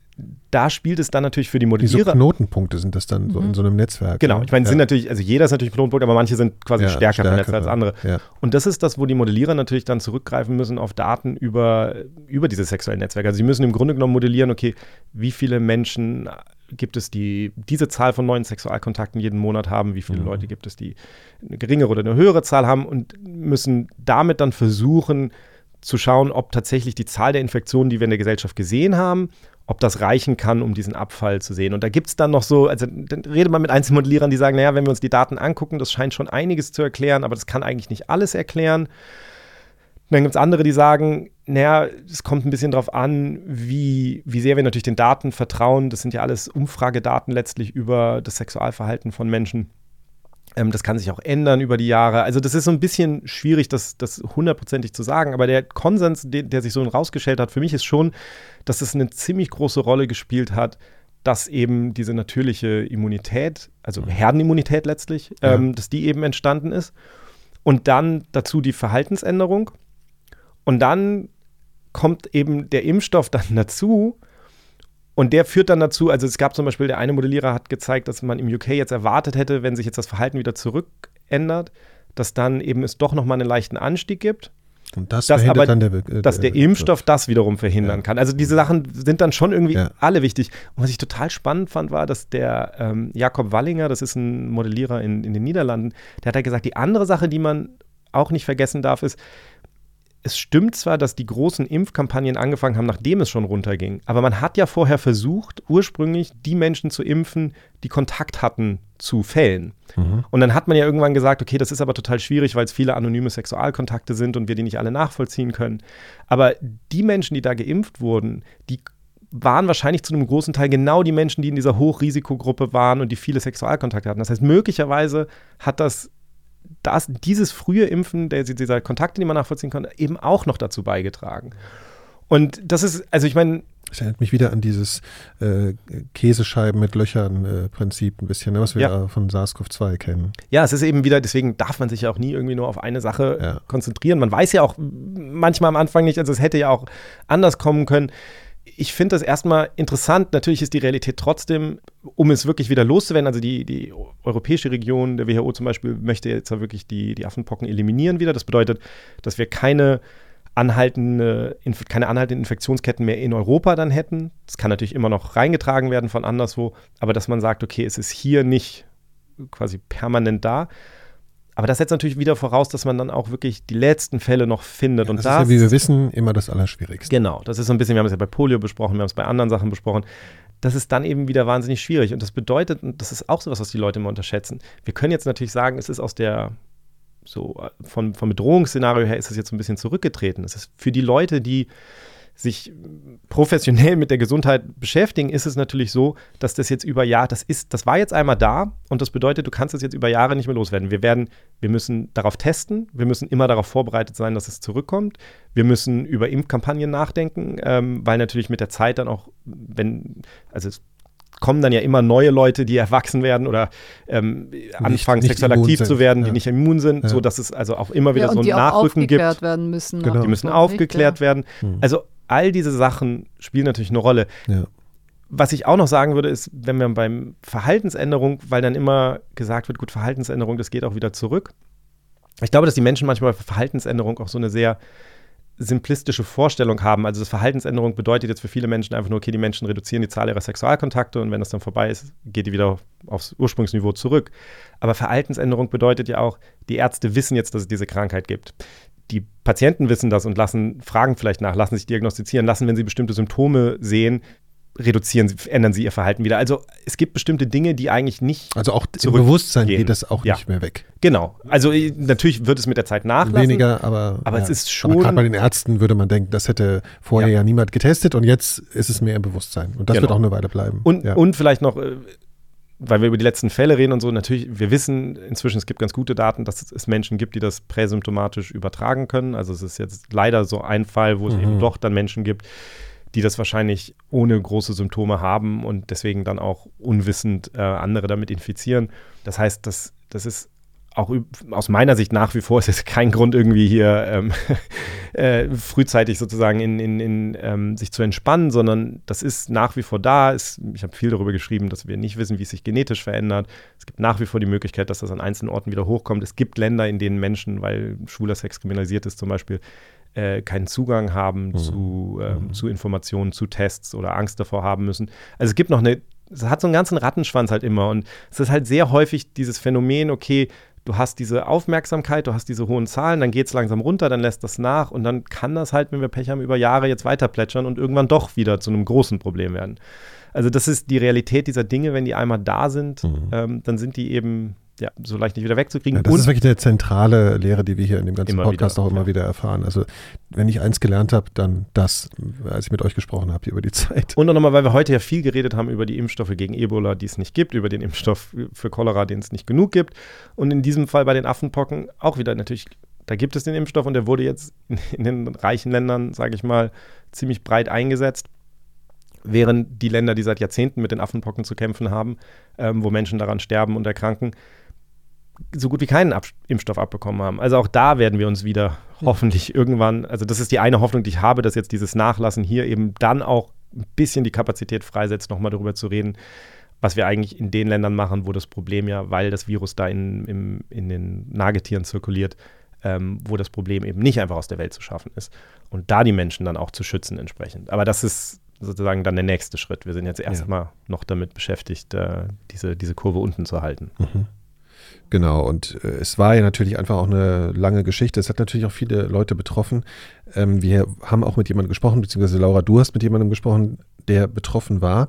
Speaker 3: da spielt es dann natürlich für die Modellierer. Diese
Speaker 1: Knotenpunkte sind das dann so in mhm. so einem Netzwerk.
Speaker 3: Genau, ne? ich meine, ja. sind natürlich, also jeder ist natürlich ein Knotenpunkt, aber manche sind quasi ja, stärker vernetzt als andere. Ja. Und das ist das, wo die Modellierer natürlich dann zurückgreifen müssen auf Daten über, über diese sexuellen Netzwerke. Also sie müssen im Grunde genommen modellieren, okay, wie viele Menschen gibt es, die diese Zahl von neuen Sexualkontakten jeden Monat haben, wie viele mhm. Leute gibt es, die eine geringere oder eine höhere Zahl haben und müssen damit dann versuchen, zu schauen, ob tatsächlich die Zahl der Infektionen, die wir in der Gesellschaft gesehen haben, ob das reichen kann, um diesen Abfall zu sehen. Und da gibt es dann noch so, also dann redet man mit Einzelmodellierern, die sagen, naja, wenn wir uns die Daten angucken, das scheint schon einiges zu erklären, aber das kann eigentlich nicht alles erklären. Dann gibt es andere, die sagen, naja, es kommt ein bisschen darauf an, wie, wie sehr wir natürlich den Daten vertrauen. Das sind ja alles Umfragedaten letztlich über das Sexualverhalten von Menschen. Ähm, das kann sich auch ändern über die Jahre. Also das ist so ein bisschen schwierig, das, das hundertprozentig zu sagen. Aber der Konsens, der, der sich so rausgestellt hat, für mich ist schon, dass es eine ziemlich große Rolle gespielt hat, dass eben diese natürliche Immunität, also mhm. Herdenimmunität letztlich, ja. ähm, dass die eben entstanden ist. Und dann dazu die Verhaltensänderung. Und dann kommt eben der Impfstoff dann [LAUGHS] dazu, und der führt dann dazu, also es gab zum Beispiel, der eine Modellierer hat gezeigt, dass man im UK jetzt erwartet hätte, wenn sich jetzt das Verhalten wieder zurückändert, dass dann eben es doch nochmal einen leichten Anstieg gibt.
Speaker 1: Und das dass aber, dann der,
Speaker 3: äh, dass der, der Impfstoff das wiederum verhindern ja. kann. Also diese Sachen sind dann schon irgendwie ja. alle wichtig. Und was ich total spannend fand, war, dass der ähm, Jakob Wallinger, das ist ein Modellierer in, in den Niederlanden, der hat ja gesagt, die andere Sache, die man auch nicht vergessen darf, ist, es stimmt zwar, dass die großen Impfkampagnen angefangen haben, nachdem es schon runterging, aber man hat ja vorher versucht, ursprünglich die Menschen zu impfen, die Kontakt hatten zu Fällen. Mhm. Und dann hat man ja irgendwann gesagt, okay, das ist aber total schwierig, weil es viele anonyme Sexualkontakte sind und wir die nicht alle nachvollziehen können. Aber die Menschen, die da geimpft wurden, die waren wahrscheinlich zu einem großen Teil genau die Menschen, die in dieser Hochrisikogruppe waren und die viele Sexualkontakte hatten. Das heißt, möglicherweise hat das das, dieses frühe Impfen, der, dieser Kontakte, die man nachvollziehen konnte, eben auch noch dazu beigetragen. Und das ist, also ich meine,
Speaker 1: das erinnert mich wieder an dieses äh, Käsescheiben mit Löchern-Prinzip äh, ein bisschen, ne, was wir ja. von SARS-CoV-2 kennen.
Speaker 3: Ja, es ist eben wieder, deswegen darf man sich ja auch nie irgendwie nur auf eine Sache ja. konzentrieren. Man weiß ja auch manchmal am Anfang nicht, also es hätte ja auch anders kommen können ich finde das erstmal interessant. Natürlich ist die Realität trotzdem, um es wirklich wieder loszuwerden, also die, die europäische Region, der WHO zum Beispiel, möchte jetzt wirklich die, die Affenpocken eliminieren wieder. Das bedeutet, dass wir keine anhaltende, keine anhaltenden Infektionsketten mehr in Europa dann hätten. Das kann natürlich immer noch reingetragen werden von anderswo, aber dass man sagt, okay, es ist hier nicht quasi permanent da. Aber das setzt natürlich wieder voraus, dass man dann auch wirklich die letzten Fälle noch findet. Ja,
Speaker 1: und das, das ist ja, wie wir wissen, immer das Allerschwierigste.
Speaker 3: Genau, das ist so ein bisschen, wir haben es ja bei Polio besprochen, wir haben es bei anderen Sachen besprochen. Das ist dann eben wieder wahnsinnig schwierig. Und das bedeutet, und das ist auch so was, was die Leute immer unterschätzen. Wir können jetzt natürlich sagen, es ist aus der, so von, vom Bedrohungsszenario her ist es jetzt ein bisschen zurückgetreten. Es ist für die Leute, die sich professionell mit der Gesundheit beschäftigen, ist es natürlich so, dass das jetzt über Jahre, das ist, das war jetzt einmal da und das bedeutet, du kannst es jetzt über Jahre nicht mehr loswerden. Wir werden, wir müssen darauf testen, wir müssen immer darauf vorbereitet sein, dass es zurückkommt. Wir müssen über Impfkampagnen nachdenken, ähm, weil natürlich mit der Zeit dann auch, wenn, also es kommen dann ja immer neue Leute, die erwachsen werden oder ähm, anfangen, nicht sexuell aktiv zu werden, die ja. nicht immun sind, ja. so dass es also auch immer wieder ja, so ein Nachrücken gibt.
Speaker 2: Werden müssen,
Speaker 3: genau. Die müssen aufgeklärt werden. Mhm. Also all diese Sachen spielen natürlich eine Rolle.
Speaker 1: Ja.
Speaker 3: Was ich auch noch sagen würde, ist, wenn wir beim Verhaltensänderung, weil dann immer gesagt wird, gut, Verhaltensänderung, das geht auch wieder zurück. Ich glaube, dass die Menschen manchmal bei Verhaltensänderung auch so eine sehr simplistische Vorstellung haben. Also das Verhaltensänderung bedeutet jetzt für viele Menschen einfach nur, okay, die Menschen reduzieren die Zahl ihrer Sexualkontakte und wenn das dann vorbei ist, geht die wieder aufs Ursprungsniveau zurück. Aber Verhaltensänderung bedeutet ja auch, die Ärzte wissen jetzt, dass es diese Krankheit gibt. Die Patienten wissen das und lassen, fragen vielleicht nach, lassen sich diagnostizieren, lassen, wenn sie bestimmte Symptome sehen, reduzieren sie, ändern sie ihr Verhalten wieder. Also es gibt bestimmte Dinge, die eigentlich nicht.
Speaker 1: Also auch im Bewusstsein geht das auch ja. nicht mehr weg.
Speaker 3: Genau. Also äh, natürlich wird es mit der Zeit nachlassen.
Speaker 1: Weniger, aber,
Speaker 3: aber
Speaker 1: ja.
Speaker 3: es ist schon.
Speaker 1: gerade bei den Ärzten würde man denken, das hätte vorher ja. ja, niemand getestet und jetzt ist es mehr im Bewusstsein. Und das genau. wird auch eine Weile bleiben.
Speaker 3: Und, und vielleicht noch. Weil wir über die letzten Fälle reden und so, natürlich, wir wissen inzwischen, es gibt ganz gute Daten, dass es Menschen gibt, die das präsymptomatisch übertragen können. Also es ist jetzt leider so ein Fall, wo es mhm. eben doch dann Menschen gibt, die das wahrscheinlich ohne große Symptome haben und deswegen dann auch unwissend äh, andere damit infizieren. Das heißt, das, das ist auch aus meiner Sicht nach wie vor ist es kein Grund, irgendwie hier ähm, [LAUGHS] äh, frühzeitig sozusagen in, in, in ähm, sich zu entspannen, sondern das ist nach wie vor da. Ist, ich habe viel darüber geschrieben, dass wir nicht wissen, wie es sich genetisch verändert. Es gibt nach wie vor die Möglichkeit, dass das an einzelnen Orten wieder hochkommt. Es gibt Länder, in denen Menschen, weil schwuler Sex kriminalisiert ist zum Beispiel, äh, keinen Zugang haben mhm. zu, äh, mhm. zu Informationen, zu Tests oder Angst davor haben müssen. Also es gibt noch eine, es hat so einen ganzen Rattenschwanz halt immer und es ist halt sehr häufig dieses Phänomen, okay, du hast diese Aufmerksamkeit, du hast diese hohen Zahlen, dann geht es langsam runter, dann lässt das nach und dann kann das halt, wenn wir Pech haben, über Jahre jetzt weiter plätschern und irgendwann doch wieder zu einem großen Problem werden. Also das ist die Realität dieser Dinge, wenn die einmal da sind, mhm. ähm, dann sind die eben ja, so leicht nicht wieder wegzukriegen. Ja,
Speaker 1: das und ist wirklich eine zentrale Lehre, die wir hier in dem ganzen Podcast wieder, auch immer ja. wieder erfahren. Also wenn ich eins gelernt habe, dann das, als ich mit euch gesprochen habe über die [LAUGHS] Zeit.
Speaker 3: Und nochmal, weil wir heute ja viel geredet haben über die Impfstoffe gegen Ebola, die es nicht gibt, über den Impfstoff für Cholera, den es nicht genug gibt. Und in diesem Fall bei den Affenpocken auch wieder natürlich, da gibt es den Impfstoff und der wurde jetzt in den reichen Ländern, sage ich mal, ziemlich breit eingesetzt während die Länder, die seit Jahrzehnten mit den Affenpocken zu kämpfen haben, ähm, wo Menschen daran sterben und erkranken, so gut wie keinen Ab Impfstoff abbekommen haben. Also auch da werden wir uns wieder hoffentlich irgendwann, also das ist die eine Hoffnung, die ich habe, dass jetzt dieses Nachlassen hier eben dann auch ein bisschen die Kapazität freisetzt, nochmal darüber zu reden, was wir eigentlich in den Ländern machen, wo das Problem ja, weil das Virus da in, in, in den Nagetieren zirkuliert, ähm, wo das Problem eben nicht einfach aus der Welt zu schaffen ist. Und da die Menschen dann auch zu schützen entsprechend. Aber das ist sozusagen dann der nächste Schritt. Wir sind jetzt erstmal ja. noch damit beschäftigt, äh, diese, diese Kurve unten zu halten.
Speaker 1: Mhm. Genau, und äh, es war ja natürlich einfach auch eine lange Geschichte. Es hat natürlich auch viele Leute betroffen. Ähm, wir haben auch mit jemandem gesprochen, beziehungsweise Laura, du hast mit jemandem gesprochen, der betroffen war,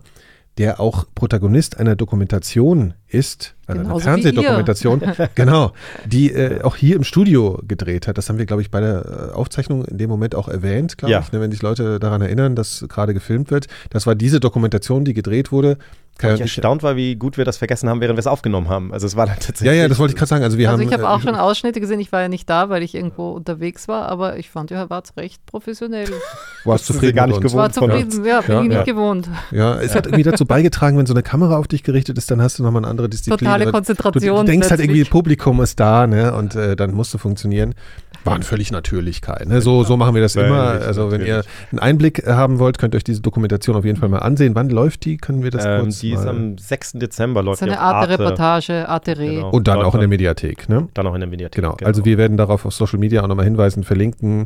Speaker 1: der auch Protagonist einer Dokumentation ist, also einer Fernsehdokumentation, [LAUGHS] genau, die äh, auch hier im Studio gedreht hat. Das haben wir, glaube ich, bei der äh, Aufzeichnung in dem Moment auch erwähnt, glaube ja. ich, ne, wenn sich Leute daran erinnern, dass gerade gefilmt wird. Das war diese Dokumentation, die gedreht wurde
Speaker 3: kann ich erstaunt war, wie gut wir das vergessen haben, während wir es aufgenommen haben. Also es war tatsächlich.
Speaker 1: Ja, ja, das wollte ich gerade sagen. Also wir
Speaker 2: also
Speaker 1: haben.
Speaker 2: ich habe äh, auch schon Ausschnitte gesehen. Ich war ja nicht da, weil ich irgendwo unterwegs war, aber ich fand, ihr wart recht professionell. [LAUGHS]
Speaker 1: Warst zufrieden?
Speaker 3: gar nicht gewohnt.
Speaker 2: War zufrieden, ja, bin ja, ich nicht gewohnt.
Speaker 1: Ja, es hat irgendwie dazu beigetragen, wenn so eine Kamera auf dich gerichtet ist, dann hast du nochmal eine andere Disziplin.
Speaker 2: Totale Konzentration.
Speaker 1: Du, denkst halt irgendwie, Publikum ist da, ne, und äh, dann musst du funktionieren. War eine völlig Natürlichkeit. Ne? So, so machen wir das immer. Also wenn ihr einen Einblick haben wollt, könnt ihr euch diese Dokumentation auf jeden Fall mal ansehen. Wann läuft die? Können wir das ähm, kurz
Speaker 3: Die ist am 6. Dezember läuft
Speaker 2: das ist eine Art Arte. Reportage, Arte
Speaker 1: genau. Und dann auch in der Mediathek. Ne?
Speaker 3: Dann auch in der Mediathek.
Speaker 1: Genau. genau. Also wir werden darauf auf Social Media auch nochmal hinweisen, verlinken,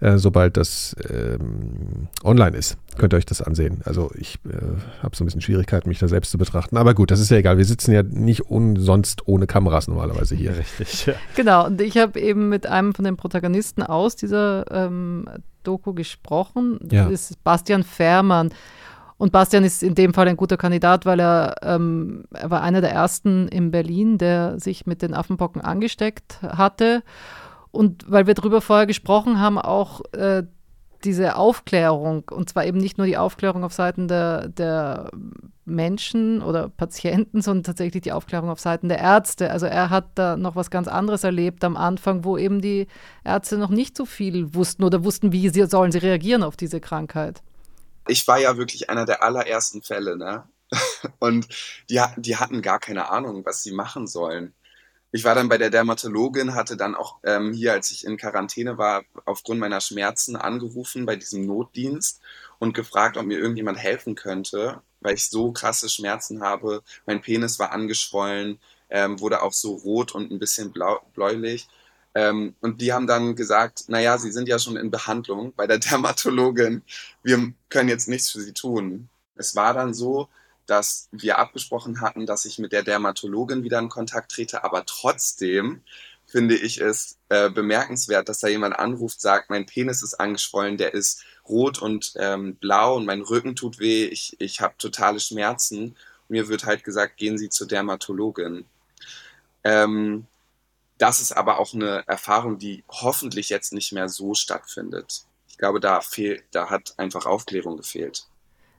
Speaker 1: äh, sobald das ähm, online ist. Könnt ihr euch das ansehen. Also ich äh, habe so ein bisschen Schwierigkeiten, mich da selbst zu betrachten. Aber gut, das ist ja egal. Wir sitzen ja nicht umsonst ohne Kameras normalerweise hier.
Speaker 3: Richtig. Ja.
Speaker 2: Genau. Und ich habe eben mit einem von den Protagonisten aus dieser ähm, Doku gesprochen. Das ja. ist Bastian Fährmann. Und Bastian ist in dem Fall ein guter Kandidat, weil er, ähm, er war einer der ersten in Berlin, der sich mit den Affenpocken angesteckt hatte. Und weil wir darüber vorher gesprochen haben, auch äh, diese Aufklärung, und zwar eben nicht nur die Aufklärung auf Seiten der, der Menschen oder Patienten, sondern tatsächlich die Aufklärung auf Seiten der Ärzte. Also er hat da noch was ganz anderes erlebt am Anfang, wo eben die Ärzte noch nicht so viel wussten oder wussten, wie sie, sollen sie reagieren auf diese Krankheit.
Speaker 5: Ich war ja wirklich einer der allerersten Fälle, ne? [LAUGHS] Und die, die hatten gar keine Ahnung, was sie machen sollen ich war dann bei der Dermatologin, hatte dann auch ähm, hier, als ich in Quarantäne war, aufgrund meiner Schmerzen angerufen bei diesem Notdienst und gefragt, ob mir irgendjemand helfen könnte, weil ich so krasse Schmerzen habe. Mein Penis war angeschwollen, ähm, wurde auch so rot und ein bisschen blau, bläulich. Ähm, und die haben dann gesagt, naja, Sie sind ja schon in Behandlung bei der [LAUGHS] Dermatologin. Wir können jetzt nichts für Sie tun. Es war dann so, dass wir abgesprochen hatten, dass ich mit der Dermatologin wieder in Kontakt trete, aber trotzdem finde ich es äh, bemerkenswert, dass da jemand anruft, sagt, mein Penis ist angeschwollen, der ist rot und ähm, blau und mein Rücken tut weh, ich, ich habe totale Schmerzen. Mir wird halt gesagt, gehen Sie zur Dermatologin. Ähm, das ist aber auch eine Erfahrung, die hoffentlich jetzt nicht mehr so stattfindet. Ich glaube, da fehlt, da hat einfach Aufklärung gefehlt.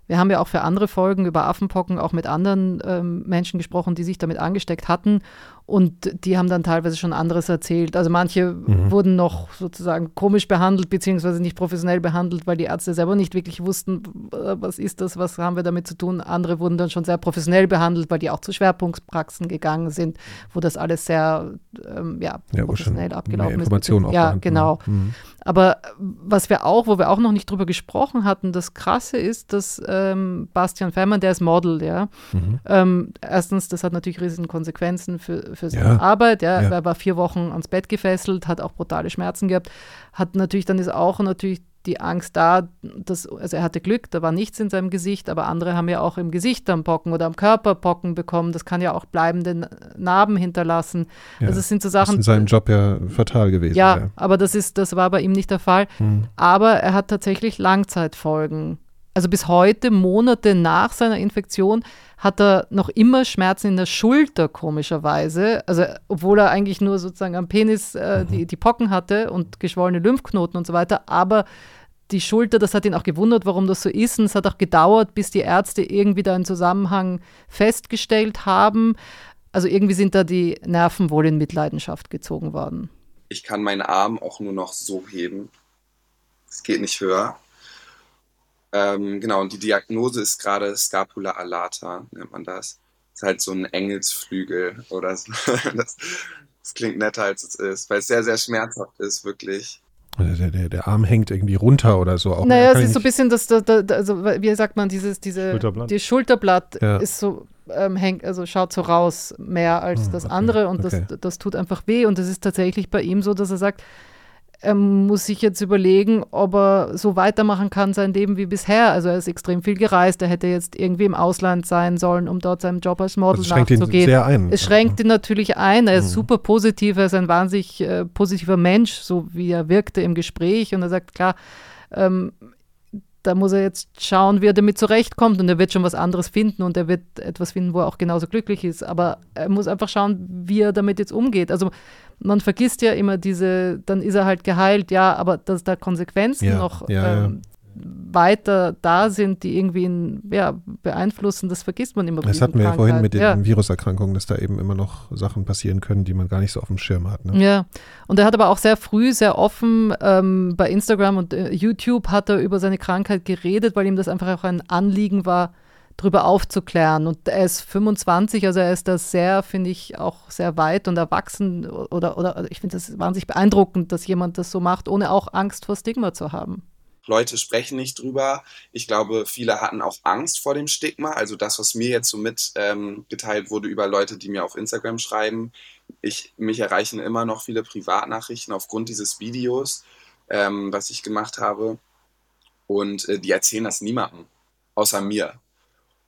Speaker 2: Wir haben ja auch für andere Folgen über Affenpocken auch mit anderen ähm, Menschen gesprochen, die sich damit angesteckt hatten. Und die haben dann teilweise schon anderes erzählt. Also manche mhm. wurden noch sozusagen komisch behandelt, beziehungsweise nicht professionell behandelt, weil die Ärzte selber nicht wirklich wussten, was ist das, was haben wir damit zu tun. Andere wurden dann schon sehr professionell behandelt, weil die auch zu Schwerpunktpraxen gegangen sind, wo das alles sehr ähm, ja,
Speaker 1: ja,
Speaker 2: professionell abgelaufen
Speaker 1: mehr Informationen
Speaker 2: ist. Ja, genau.
Speaker 1: Mhm.
Speaker 2: Aber was wir auch, wo wir auch noch nicht drüber gesprochen hatten, das Krasse ist, dass ähm, Bastian Fährmann, der ist Model, ja. Mhm. Ähm, erstens, das hat natürlich riesige Konsequenzen für, für seine ja. Arbeit. Ja. ja. Er war vier Wochen ans Bett gefesselt, hat auch brutale Schmerzen gehabt. Hat natürlich, dann ist auch natürlich die Angst da, dass, also er hatte Glück, da war nichts in seinem Gesicht, aber andere haben ja auch im Gesicht dann Pocken oder am Körper Pocken bekommen. Das kann ja auch bleibende Narben hinterlassen. Ja, also es sind so Sachen. Das
Speaker 1: ist in seinem Job ja fatal gewesen.
Speaker 2: Ja, ja, aber das ist, das war bei ihm nicht der Fall. Hm. Aber er hat tatsächlich Langzeitfolgen. Also bis heute, Monate nach seiner Infektion, hat er noch immer Schmerzen in der Schulter, komischerweise. Also, obwohl er eigentlich nur sozusagen am Penis äh, die, die Pocken hatte und geschwollene Lymphknoten und so weiter. Aber die Schulter, das hat ihn auch gewundert, warum das so ist. Und es hat auch gedauert, bis die Ärzte irgendwie da einen Zusammenhang festgestellt haben. Also irgendwie sind da die Nerven wohl in Mitleidenschaft gezogen worden.
Speaker 5: Ich kann meinen Arm auch nur noch so heben. Es geht nicht höher. Ähm, genau, und die Diagnose ist gerade Scapula alata, nennt man das. Das ist halt so ein Engelsflügel oder so. [LAUGHS] das, das klingt netter, als es ist, weil es sehr, sehr schmerzhaft ist, wirklich.
Speaker 1: Der, der, der, Arm hängt irgendwie runter oder so.
Speaker 2: Auch naja, es ist so ein bisschen das, das, das, also wie sagt man, dieses, diese, Schulterblatt, die Schulterblatt ja. ist so, ähm, hängt, also schaut so raus mehr als hm, das okay, andere und okay. das, das tut einfach weh. Und es ist tatsächlich bei ihm so, dass er sagt, er muss sich jetzt überlegen, ob er so weitermachen kann sein Leben wie bisher. Also er ist extrem viel gereist, er hätte jetzt irgendwie im Ausland sein sollen, um dort seinem Job als Model
Speaker 1: das schränkt
Speaker 2: nachzugehen.
Speaker 1: Ihn sehr ein.
Speaker 2: Es schränkt ihn natürlich ein. Er ist mhm. super positiv, er ist ein wahnsinnig äh, positiver Mensch, so wie er wirkte im Gespräch. Und er sagt, klar, ähm, da muss er jetzt schauen, wie er damit zurechtkommt und er wird schon was anderes finden und er wird etwas finden, wo er auch genauso glücklich ist. Aber er muss einfach schauen, wie er damit jetzt umgeht. Also man vergisst ja immer diese, dann ist er halt geheilt, ja, aber dass da Konsequenzen ja, noch ja, ähm, weiter da sind, die irgendwie ihn, ja, beeinflussen, das vergisst man immer.
Speaker 1: Das hatten wir ja vorhin mit den ja. Viruserkrankungen, dass da eben immer noch Sachen passieren können, die man gar nicht so auf dem Schirm hat. Ne?
Speaker 2: Ja, und er hat aber auch sehr früh, sehr offen ähm, bei Instagram und äh, YouTube hat er über seine Krankheit geredet, weil ihm das einfach auch ein Anliegen war, darüber aufzuklären. Und er ist 25, also er ist da sehr, finde ich, auch sehr weit und erwachsen oder, oder also ich finde das wahnsinnig beeindruckend, dass jemand das so macht, ohne auch Angst vor Stigma zu haben.
Speaker 5: Leute sprechen nicht drüber. Ich glaube, viele hatten auch Angst vor dem Stigma. Also das, was mir jetzt so mitgeteilt ähm, wurde über Leute, die mir auf Instagram schreiben. Ich, mich erreichen immer noch viele Privatnachrichten aufgrund dieses Videos, ähm, was ich gemacht habe. Und äh, die erzählen das niemandem, außer mir.